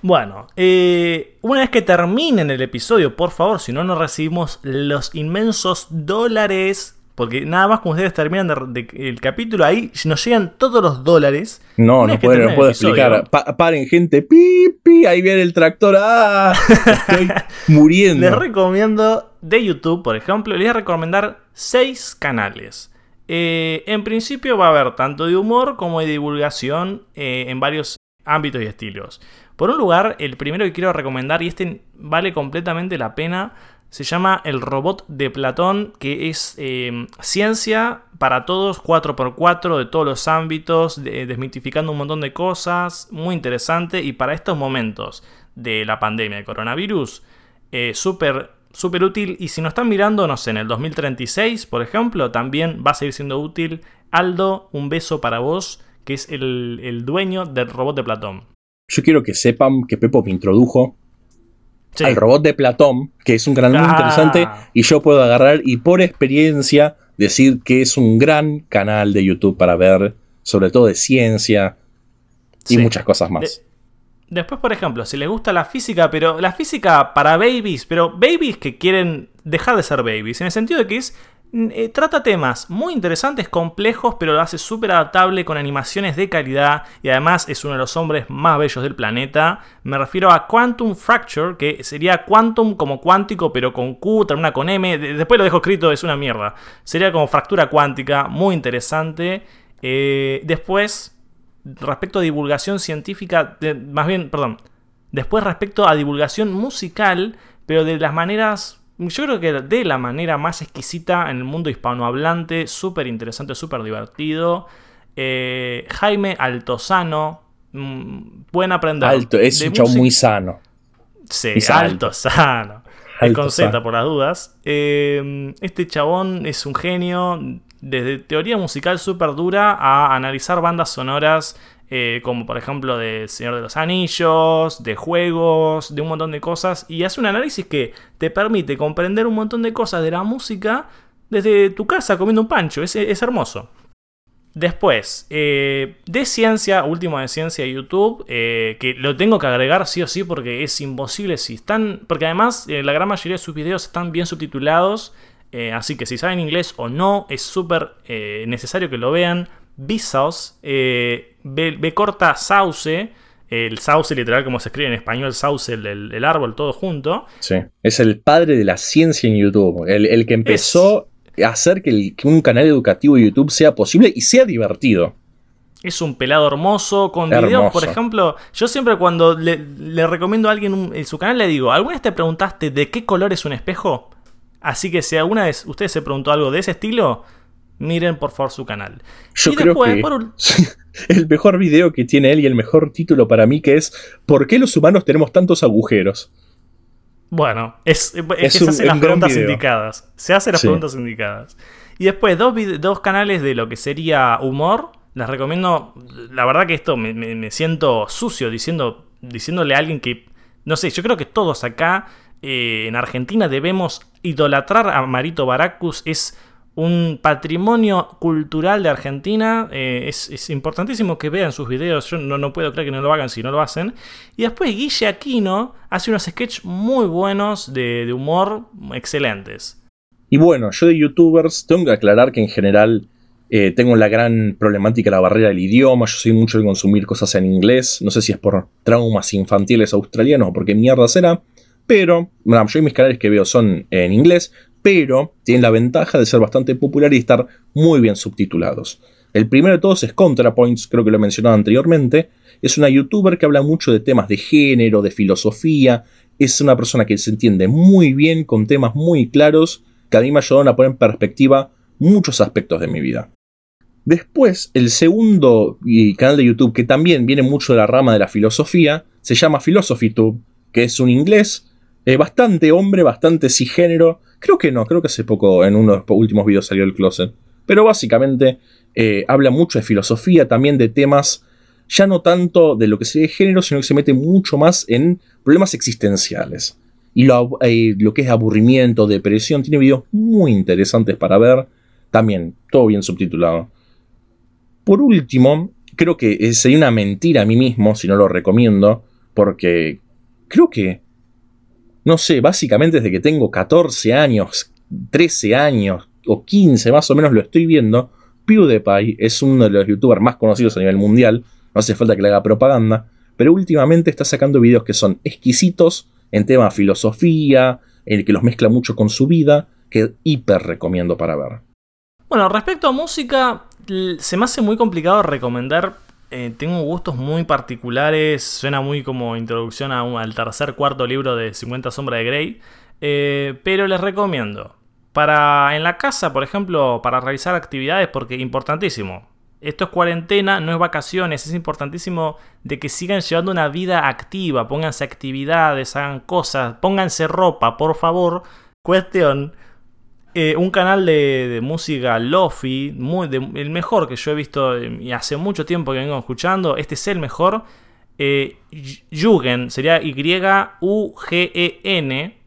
Bueno, eh, una vez que terminen el episodio, por favor, si no, no recibimos los inmensos dólares porque nada más como ustedes terminan el capítulo, ahí nos llegan todos los dólares. No, no, puedo, no explicar. paren, gente. Pi, ahí viene el tractor. ¡Ah! Estoy muriendo. Les recomiendo de YouTube, por ejemplo, les voy a recomendar seis canales. Eh, en principio va a haber tanto de humor como de divulgación eh, en varios ámbitos y estilos. Por un lugar, el primero que quiero recomendar, y este vale completamente la pena, se llama El robot de Platón, que es eh, ciencia para todos, 4x4 de todos los ámbitos, desmitificando un montón de cosas, muy interesante y para estos momentos de la pandemia de coronavirus, eh, súper súper útil y si nos están mirando, no sé, en el 2036, por ejemplo, también va a seguir siendo útil. Aldo, un beso para vos, que es el, el dueño del robot de Platón. Yo quiero que sepan que Pepo me introdujo al robot de Platón, que es un canal muy interesante, ah. y yo puedo agarrar y por experiencia decir que es un gran canal de YouTube para ver, sobre todo de ciencia y muchas cosas más. Después, por ejemplo, si les gusta la física, pero la física para babies, pero babies que quieren dejar de ser babies, en el sentido de que es eh, trata temas muy interesantes, complejos, pero lo hace súper adaptable con animaciones de calidad y además es uno de los hombres más bellos del planeta. Me refiero a Quantum Fracture, que sería Quantum como cuántico, pero con Q, una con M. Después lo dejo escrito, es una mierda. Sería como fractura cuántica, muy interesante. Eh, después, respecto a divulgación científica, más bien, perdón. Después respecto a divulgación musical, pero de las maneras yo creo que de la manera más exquisita en el mundo hispanohablante, súper interesante, súper divertido. Eh, Jaime Altozano, mm, pueden aprender. Alto, es un chavo muy sano. Sí, Altozano. El con Z por las dudas. Eh, este chabón es un genio. Desde teoría musical súper dura a analizar bandas sonoras eh, como por ejemplo de Señor de los Anillos, de juegos, de un montón de cosas, y hace un análisis que te permite comprender un montón de cosas de la música desde tu casa comiendo un pancho, es, hermoso. Después, eh, de ciencia, último de ciencia de YouTube, eh, que lo tengo que agregar sí o sí porque es imposible si están, porque además la gran mayoría de sus videos están bien subtitulados, así que si saben inglés o no, es súper necesario que lo vean. Vsauce, eh, B, corta sauce, el sauce literal como se escribe en español, sauce, el, árbol, todo junto. Sí, es el padre de la ciencia en YouTube, el, que empezó a hacer que, un canal educativo de YouTube sea posible y sea divertido. Es un pelado hermoso, con videos, por ejemplo. Yo siempre cuando le, recomiendo a alguien en su canal le digo, ¿alguna vez te preguntaste de qué color es un espejo? Así que si alguna vez usted se preguntó algo de ese estilo, miren por favor su canal. Yo creo que el mejor video que tiene él y el mejor título para mí que es ¿Por qué los humanos tenemos tantos agujeros? Bueno, es, que se hacen las preguntas indicadas. Se hacen las preguntas indicadas. Y después dos, dos canales de lo que sería humor. Les recomiendo, la verdad que esto me, siento sucio diciendo, diciéndole a alguien que, no sé, yo creo que todos acá eh, en Argentina debemos idolatrar a Marito Baracus. Es un patrimonio cultural de Argentina. Eh, es, importantísimo que vean sus videos. Yo no, no, puedo creer que no lo hagan si no lo hacen. Y después Guille Aquino hace unos sketches muy buenos de, humor excelentes. Y bueno, yo de youtubers tengo que aclarar que en general eh, tengo la gran problemática la barrera del idioma. Yo soy mucho de consumir cosas en inglés. No sé si es por traumas infantiles australianos o porque mierda será. Pero, bueno, yo y mis canales que veo son en inglés pero tienen la ventaja de ser bastante popular y estar muy bien subtitulados. El primero de todos es ContraPoints, creo que lo he mencionado anteriormente. Es una youtuber que habla mucho de temas de género, de filosofía. Es una persona que se entiende muy bien, con temas muy claros, que a mí me ayudaron a poner en perspectiva muchos aspectos de mi vida. Después, el segundo canal de YouTube, que también viene mucho de la rama de la filosofía, se llama PhilosophyTube, que es un inglés eh, bastante hombre, bastante cisgénero. Creo que no, creo que hace poco en uno de los últimos videos salió el closet. Pero básicamente eh, habla mucho de filosofía, también de temas, ya no tanto de lo que sería género, sino que se mete mucho más en problemas existenciales. Y lo, eh, lo que es aburrimiento, depresión, tiene videos muy interesantes para ver. También, todo bien subtitulado. Por último, creo que sería una mentira a mí mismo si no lo recomiendo, porque creo que no sé, básicamente desde que tengo 14 años, 13 años o 15 más o menos lo estoy viendo. PewDiePie es uno de los youtubers más conocidos a nivel mundial, no hace falta que le haga propaganda, pero últimamente está sacando videos que son exquisitos en tema de filosofía, el que los mezcla mucho con su vida, que hiper recomiendo para ver. Bueno, respecto a música, se me hace muy complicado recomendar eh, tengo gustos muy particulares, suena muy como introducción al tercer cuarto libro de 50 sombras de Grey, eh, pero les recomiendo. Para en la casa, por ejemplo, para realizar actividades, porque importantísimo. Esto es cuarentena, no es vacaciones, es importantísimo de que sigan llevando una vida activa, pónganse actividades, hagan cosas, pónganse ropa, por favor. Cuestión, eh, un canal de, música lofi, muy, el mejor que yo he visto eh, y hace mucho tiempo que vengo escuchando. Este es el mejor. Eh, Yugen, sería Y-U-G-E-N.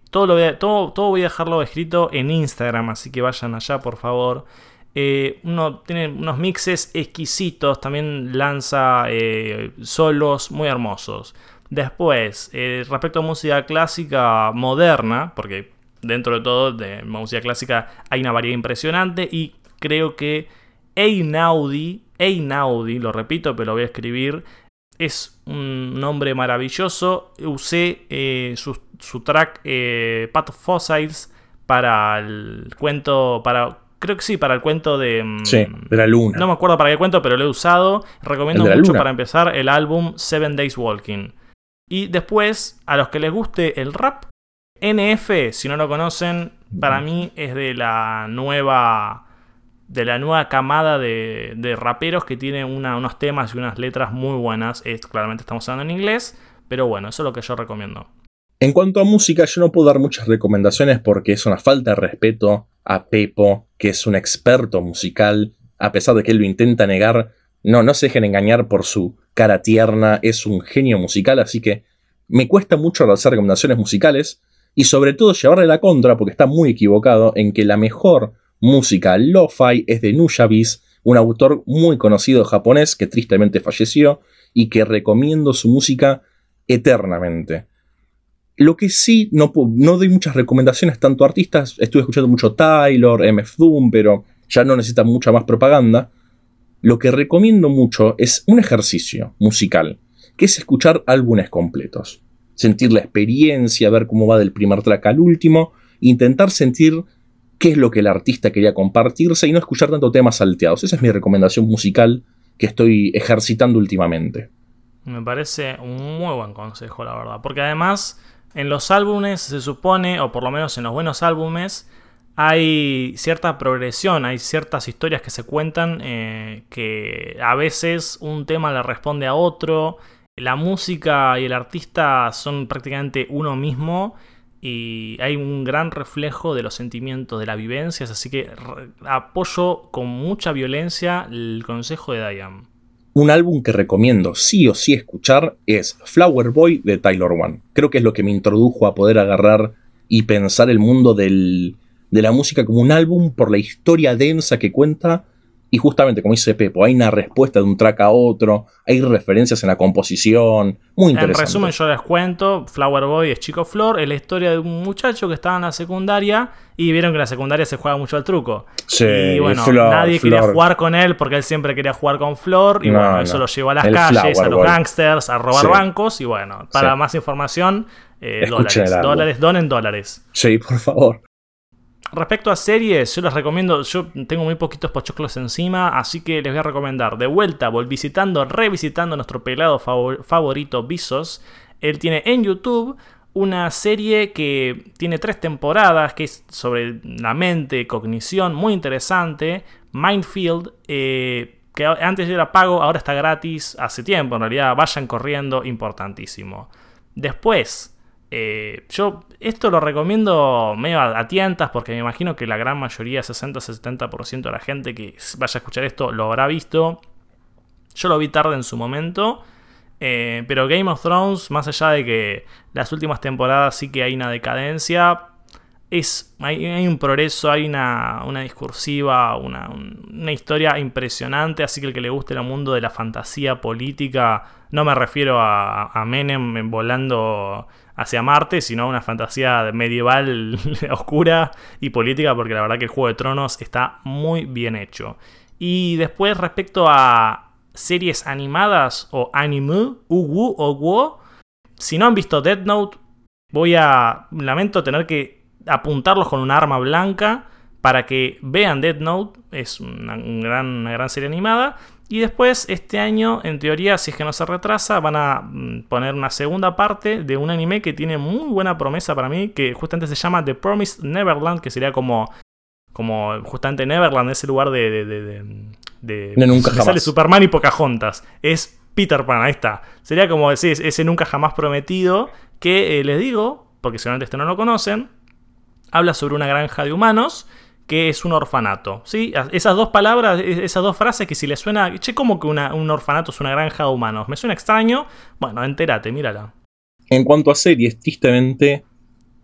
Todo, lo voy todo, todo voy a dejarlo escrito en Instagram, así que vayan allá por favor. uno tiene unos mixes exquisitos, también lanza solos muy hermosos. Después, respecto a música clásica moderna, porque dentro de todo, de música clásica hay una variedad impresionante y creo que Einaudi, Einaudi, lo repito, pero lo voy a escribir, es un nombre maravilloso. Usé eh, su, track eh, Path Fossils para el cuento, para creo que sí, para el cuento de. Mm, sí, de la luna. No me acuerdo para qué cuento, pero lo he usado. Recomiendo mucho para empezar el álbum Seven Days Walking. Y después, a los que les guste el rap, NF, si no lo conocen, para mí es de la nueva de la nueva camada de, raperos que tiene unos temas y unas letras muy buenas. Es, claramente estamos hablando en inglés, pero bueno, eso es lo que yo recomiendo. En cuanto a música, yo no puedo dar muchas recomendaciones porque es una falta de respeto a Pepo, que es un experto musical, a pesar de que él lo intenta negar. No, no se dejen engañar por su cara tierna, es un genio musical, así que me cuesta mucho hacer recomendaciones musicales y sobre todo llevarle la contra porque está muy equivocado en que la mejor música lo-fi es de Nuyabis, un autor muy conocido japonés que tristemente falleció y que recomiendo su música eternamente. Lo que sí, no, doy muchas recomendaciones tanto a artistas, estuve escuchando mucho Taylor, MF Doom, pero ya no necesita mucha más propaganda. Lo que recomiendo mucho es un ejercicio musical, que es escuchar álbumes completos sentir la experiencia, ver cómo va del primer track al último, intentar sentir qué es lo que el artista quería compartirse y no escuchar tanto temas salteados. Esa es mi recomendación musical que estoy ejercitando últimamente. Me parece un muy buen consejo, la verdad, porque además en los álbumes se supone, o por lo menos en los buenos álbumes, hay cierta progresión, hay ciertas historias que se cuentan eh, que a veces un tema le responde a otro, la música y el artista son prácticamente uno mismo y hay un gran reflejo de los sentimientos, de las vivencias, así que apoyo con mucha violencia el consejo de Diane. Un álbum que recomiendo sí o sí escuchar es Flower Boy de Tyler One. Creo que es lo que me introdujo a poder agarrar y pensar el mundo de la música como un álbum por la historia densa que cuenta y justamente, como dice Pepo, hay una respuesta de un track a otro, hay referencias en la composición, muy interesante. En resumen, yo les cuento, Flower Boy es Chico Flor, es la historia de un muchacho que estaba en la secundaria y vieron que en la secundaria se juega mucho al truco. Sí, y bueno, nadie quería jugar con él porque él siempre quería jugar con Flor y bueno, eso lo llevó a las calles, a los gangsters, a robar bancos y bueno, para más información, eh, dólares, dólares, donen dólares. Sí, por favor. Respecto a series, yo les recomiendo, yo tengo muy poquitos pochoclos encima, así que les voy a recomendar de vuelta, visitando, revisitando nuestro pelado favorito Visos. Él tiene en YouTube una serie que tiene tres temporadas, que es sobre la mente, cognición, muy interesante. Mindfield, eh, que antes era pago, ahora está gratis hace tiempo, en realidad vayan corriendo, importantísimo. Después, eh, yo esto lo recomiendo medio a, tientas porque me imagino que la gran mayoría, 60-70% de la gente que vaya a escuchar esto lo habrá visto. Yo lo vi tarde en su momento. Eh, pero Game of Thrones, más allá de que las últimas temporadas sí que hay una decadencia, es, hay, un progreso, hay una, discursiva, una, historia impresionante. Así que el que le guste el mundo de la fantasía política, no me refiero a, a Menem volando hacia Marte, sino una fantasía medieval oscura y política, porque la verdad que el Juego de Tronos está muy bien hecho. Y después respecto a series animadas o anime, uwu o wo, si no han visto Dead Note, voy a, lamento tener que apuntarlos con un arma blanca para que vean Dead Note, es una, gran, una gran serie animada. Y después, este año, en teoría, si es que no se retrasa, van a mm, poner una segunda parte de un anime que tiene muy buena promesa para mí, que justamente se llama The Promised Neverland, que sería como, como justamente Neverland, ese lugar de... de, de, de, nunca jamás. sale Superman y Pocahontas. Es Peter Pan, ahí está. Sería como ese, ese nunca jamás prometido, que eh, les digo, porque seguramente esto no lo conocen, habla sobre una granja de humanos que es un orfanato. ¿sí? Esas dos palabras, esas dos frases que si le suena, che, ¿cómo que un orfanato es una granja de humanos? ¿Me suena extraño? Bueno, entérate, mírala. En cuanto a series, tristemente,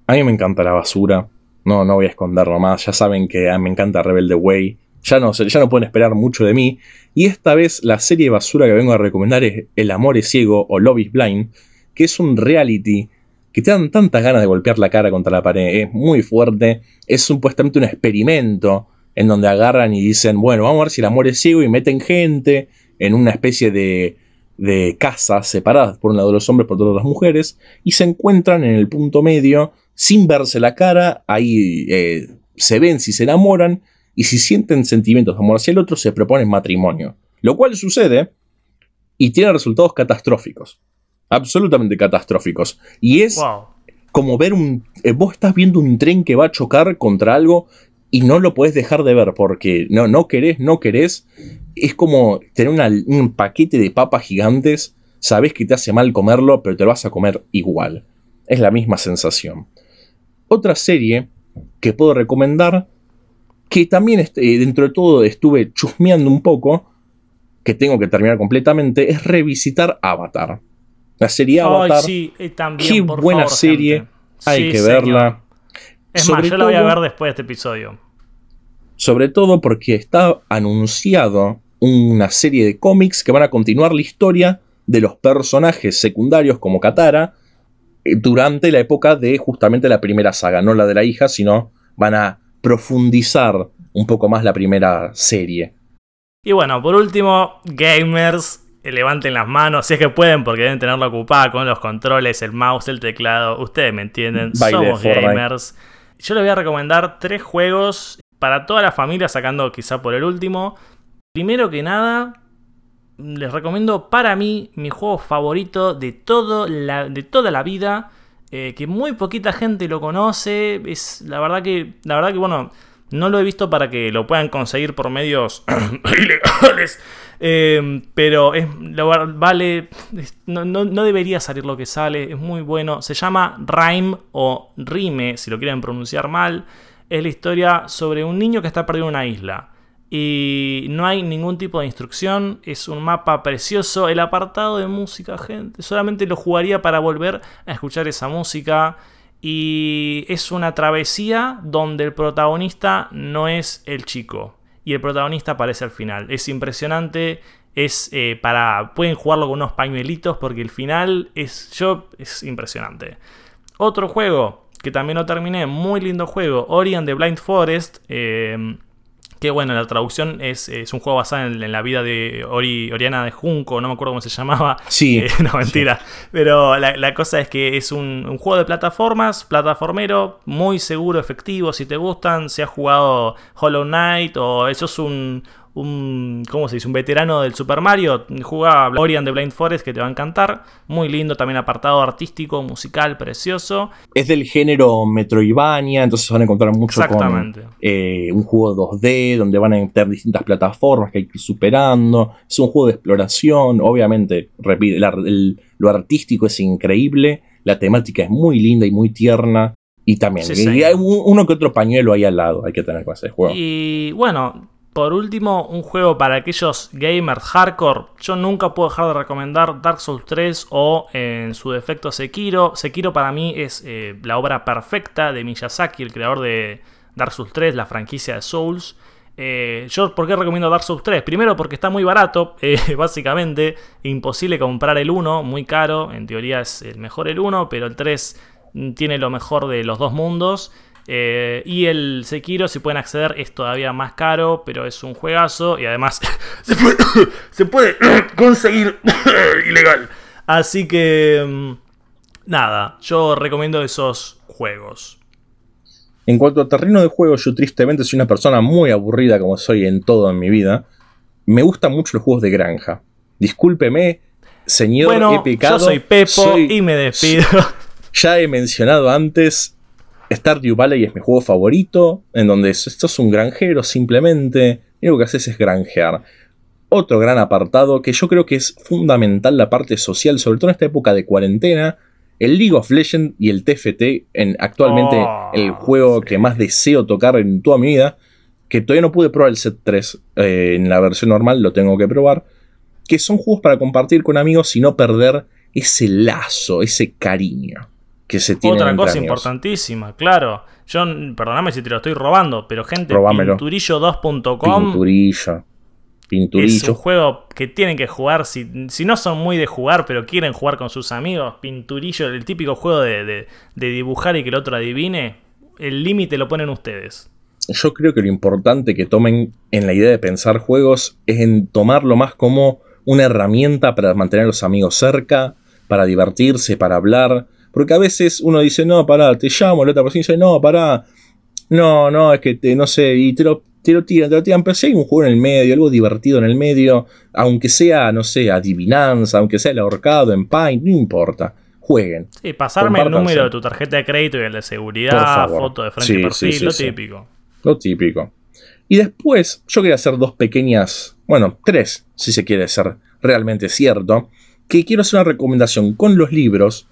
a mí me encanta la basura. No, no voy a esconderlo más. Ya saben que me encanta Rebelde Way. Ya no, ya no pueden esperar mucho de mí. Y esta vez la serie basura que vengo a recomendar es El amor es ciego o Love is Blind, que es un reality que te dan tantas ganas de golpear la cara contra la pared. Es muy fuerte. Es supuestamente un experimento en donde agarran y dicen, bueno, vamos a ver si el amor es ciego y meten gente en una especie de, de casas separadas por un lado los hombres, por otro las mujeres, y se encuentran en el punto medio sin verse la cara, ahí eh, se ven si se enamoran y si sienten sentimientos de amor hacia el otro se proponen matrimonio. Lo cual sucede y tiene resultados catastróficos absolutamente catastróficos. Y es como ver un... Eh, vos estás viendo un tren que va a chocar contra algo y no lo puedes dejar de ver porque no, no querés, no querés. Es como tener un paquete de papas gigantes, sabes que te hace mal comerlo, pero te lo vas a comer igual. Es la misma sensación. Otra serie que puedo recomendar, que también eh, dentro de todo estuve chusmeando un poco, que tengo que terminar completamente, es revisitar Avatar. La serie Avatar. sí, también, qué buena serie. Hay que verla. Es más, yo la voy a ver después de este episodio. Sobre todo porque está anunciado una serie de cómics que van a continuar la historia de los personajes secundarios como Katara eh, durante la época de justamente la primera saga, no la de la hija, sino van a profundizar un poco más la primera serie. Y bueno, por último, gamers, levanten las manos si es que pueden, porque deben tenerla ocupada con los controles, el mouse, el teclado. Ustedes me entienden, somos gamers. Yo les voy a recomendar tres juegos para toda la familia, sacando quizá por el último. Primero que nada, les recomiendo para mí mi juego favorito de, todo la, de toda la vida. Eh, que muy poquita gente lo conoce. Es la verdad que. La verdad que, bueno. No lo he visto para que lo puedan conseguir por medios ilegales. Eh, pero vale. No, no, debería salir lo que sale. Es muy bueno. Se llama Rhyme o Rime, si lo quieren pronunciar mal. Es la historia sobre un niño que está perdido en una isla. Y no hay ningún tipo de instrucción. Es un mapa precioso. El apartado de música, gente. Solamente lo jugaría para volver a escuchar esa música. Y es una travesía donde el protagonista no es el chico. Y el protagonista aparece al final. Es impresionante. Es eh, para. Pueden jugarlo con unos pañuelitos. Porque el final es. Yo. es impresionante. Otro juego que también lo terminé. Muy lindo juego. Ori and the Blind Forest. Eh, que bueno, la traducción es, un juego basado en, la vida de Oriana de Junco, no me acuerdo cómo se llamaba. Sí. Eh, no, mentira. Pero la, cosa es que es un, un, juego de plataformas, plataformero, muy seguro, efectivo. Si te gustan, si has jugado Hollow Knight o eso es un, un, ¿cómo se dice? Un veterano del Super Mario. Juega Ori and the Blind Forest que te va a encantar. Muy lindo, también apartado artístico, musical, precioso. Es del género Metroidvania, entonces van a encontrar mucho con eh, un juego 2D donde van a tener distintas plataformas que hay que ir superando. Es un juego de exploración, obviamente, repite, lo artístico es increíble, la temática es muy linda y muy tierna. Y también, hay uno que otro pañuelo ahí al lado, hay que tener con ese juego. Y bueno, por último, un juego para aquellos gamers hardcore. Yo nunca puedo dejar de recomendar Dark Souls 3 o en su defecto Sekiro. Sekiro para mí es eh, la obra perfecta de Miyazaki, el creador de Dark Souls 3, la franquicia de Souls. Eh, yo, ¿por qué recomiendo Dark Souls 3? Primero porque está muy barato, eh, básicamente. Imposible comprar el 1, muy caro. En teoría es el mejor el 1, pero el 3 tiene lo mejor de los dos mundos. Eh, y el Sekiro, si pueden acceder, es todavía más caro, pero es un juegazo y además se puede, conseguir ilegal. Así que, mm, nada, yo recomiendo esos juegos. En cuanto a terreno de juego, yo tristemente soy una persona muy aburrida como soy en todo en mi vida. Me gustan mucho los juegos de granja. Discúlpeme, señor, bueno, Yo soy Pepo y me despido. Ya he mencionado antes Stardew Valley es mi juego favorito, en donde esto es un granjero simplemente, y lo que haces es granjear. Otro gran apartado que yo creo que es fundamental la parte social, sobre todo en esta época de cuarentena, el League of Legends y el TFT, en actualmente oh, el juego que más deseo tocar en toda mi vida, que todavía no pude probar el set 3 eh, en la versión normal, lo tengo que probar, que son juegos para compartir con amigos y no perder ese lazo, ese cariño que se tiene. Otra cosa importantísima, claro. Yo, perdóname si te lo estoy robando, pero gente, pinturillo2.com. Pinturillo. Pinturillo. Es un juego que tienen que jugar. Si, si, no son muy de jugar, pero quieren jugar con sus amigos, Pinturillo, el típico juego de, de dibujar y que el otro adivine, el límite lo ponen ustedes. Yo creo que lo importante que tomen en la idea de pensar juegos es en tomarlo más como una herramienta para mantener a los amigos cerca, para divertirse, para hablar porque a veces uno dice, no, pará, te llamo, la otra persona dice, no, pará, no, no, es que te, no sé, y te lo, te lo tiran, te lo tiran, pero si hay un juego en el medio, algo divertido en el medio, aunque sea, no sé, adivinanza, aunque sea el ahorcado en Paint, no importa. Jueguen. Sí, pasarme el número de tu tarjeta de crédito y el de seguridad, foto de frente y perfil, lo típico. Lo típico. Y después, yo quería hacer dos pequeñas, bueno, tres, si se quiere ser realmente cierto, que quiero hacer una recomendación con los libros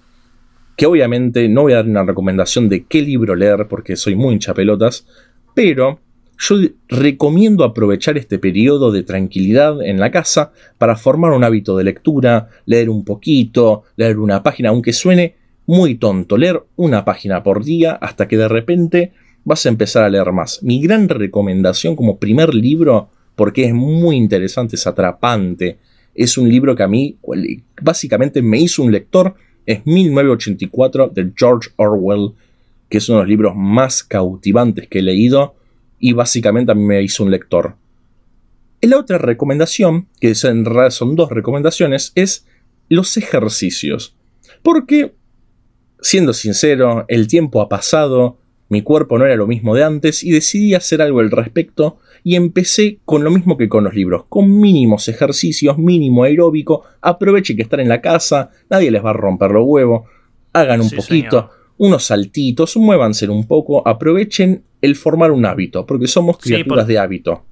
que obviamente no voy a dar una recomendación de qué libro leer porque soy muy hinchapelotas, pero yo recomiendo aprovechar este periodo de tranquilidad en la casa para formar un hábito de lectura, leer un poquito, leer una página, aunque suene muy tonto, leer una página por día hasta que de repente vas a empezar a leer más. Mi gran recomendación como primer libro, porque es muy interesante, es atrapante, es un libro que a mí básicamente me hizo un lector es 1984 de George Orwell, que es uno de los libros más cautivantes que he leído y básicamente a mí me hizo un lector. La otra recomendación, que en realidad son dos recomendaciones, es los ejercicios. Porque, siendo sincero, el tiempo ha pasado, mi cuerpo no era lo mismo de antes y decidí hacer algo al respecto y empecé con lo mismo que con los libros, con mínimos ejercicios, mínimo aeróbico, aprovechen que están en la casa, nadie les va a romper los huevos, hagan un poquito, unos saltitos, muévanse un poco, aprovechen el formar un hábito, porque somos criaturas de hábito.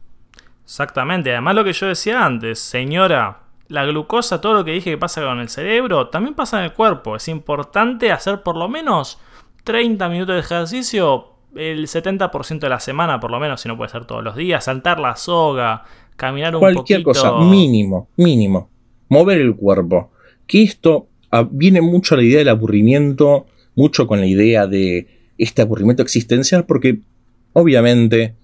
Exactamente, además lo que yo decía antes, señora, la glucosa, todo lo que dije que pasa con el cerebro, también pasa en el cuerpo. Es importante hacer por lo menos 30 minutos de ejercicio el 70% de la semana, por lo menos, si no puede ser todos los días, saltar la soga, caminar un Cualquier cosa, mínimo, mínimo. Mover el cuerpo. Que esto ah, viene mucho a la idea del aburrimiento, mucho con la idea de este aburrimiento existencial, porque obviamente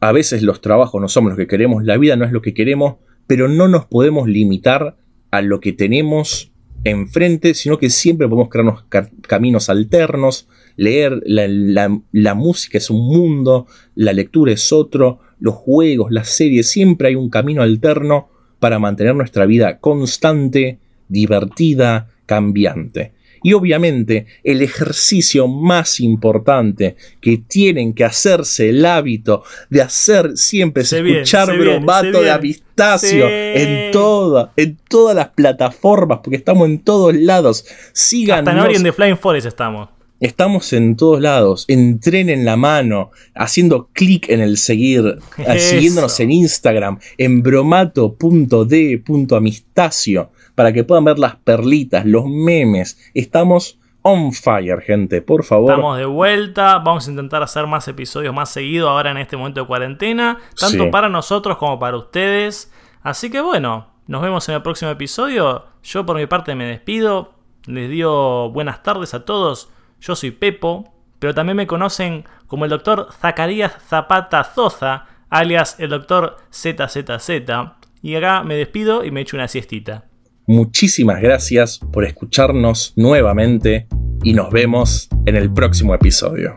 a veces los trabajos no somos los que queremos, la vida no es lo que queremos, pero no nos podemos limitar a lo que tenemos enfrente, sino que siempre podemos crearnos caminos alternos, leer la, música es un mundo, la lectura es otro, los juegos, las series, siempre hay un camino alterno para mantener nuestra vida constante, divertida, cambiante. Y obviamente el ejercicio más importante que tienen que hacerse el hábito de hacer siempre es escuchar bromato de Avistacio en todas, en todas las plataformas, porque estamos en todos lados. Síganos. Hasta en Orient de Flying Forest estamos. Estamos en todos lados, en la mano, haciendo clic en el seguir, eh, siguiéndonos en Instagram, en bromato.d.amistacio para que puedan ver las perlitas, los memes. Estamos on fire, gente, por favor. Estamos de vuelta, vamos a intentar hacer más episodios más seguidos ahora en este momento de cuarentena, tanto para nosotros como para ustedes. Así que bueno, nos vemos en el próximo episodio. Yo por mi parte me despido, les digo buenas tardes a todos. Yo soy Pepo, pero también me conocen como el doctor Zacarías Zapata Zoza, alias el doctor ZZZ. Y acá me despido y me echo una siestita. Muchísimas gracias por escucharnos nuevamente y nos vemos en el próximo episodio.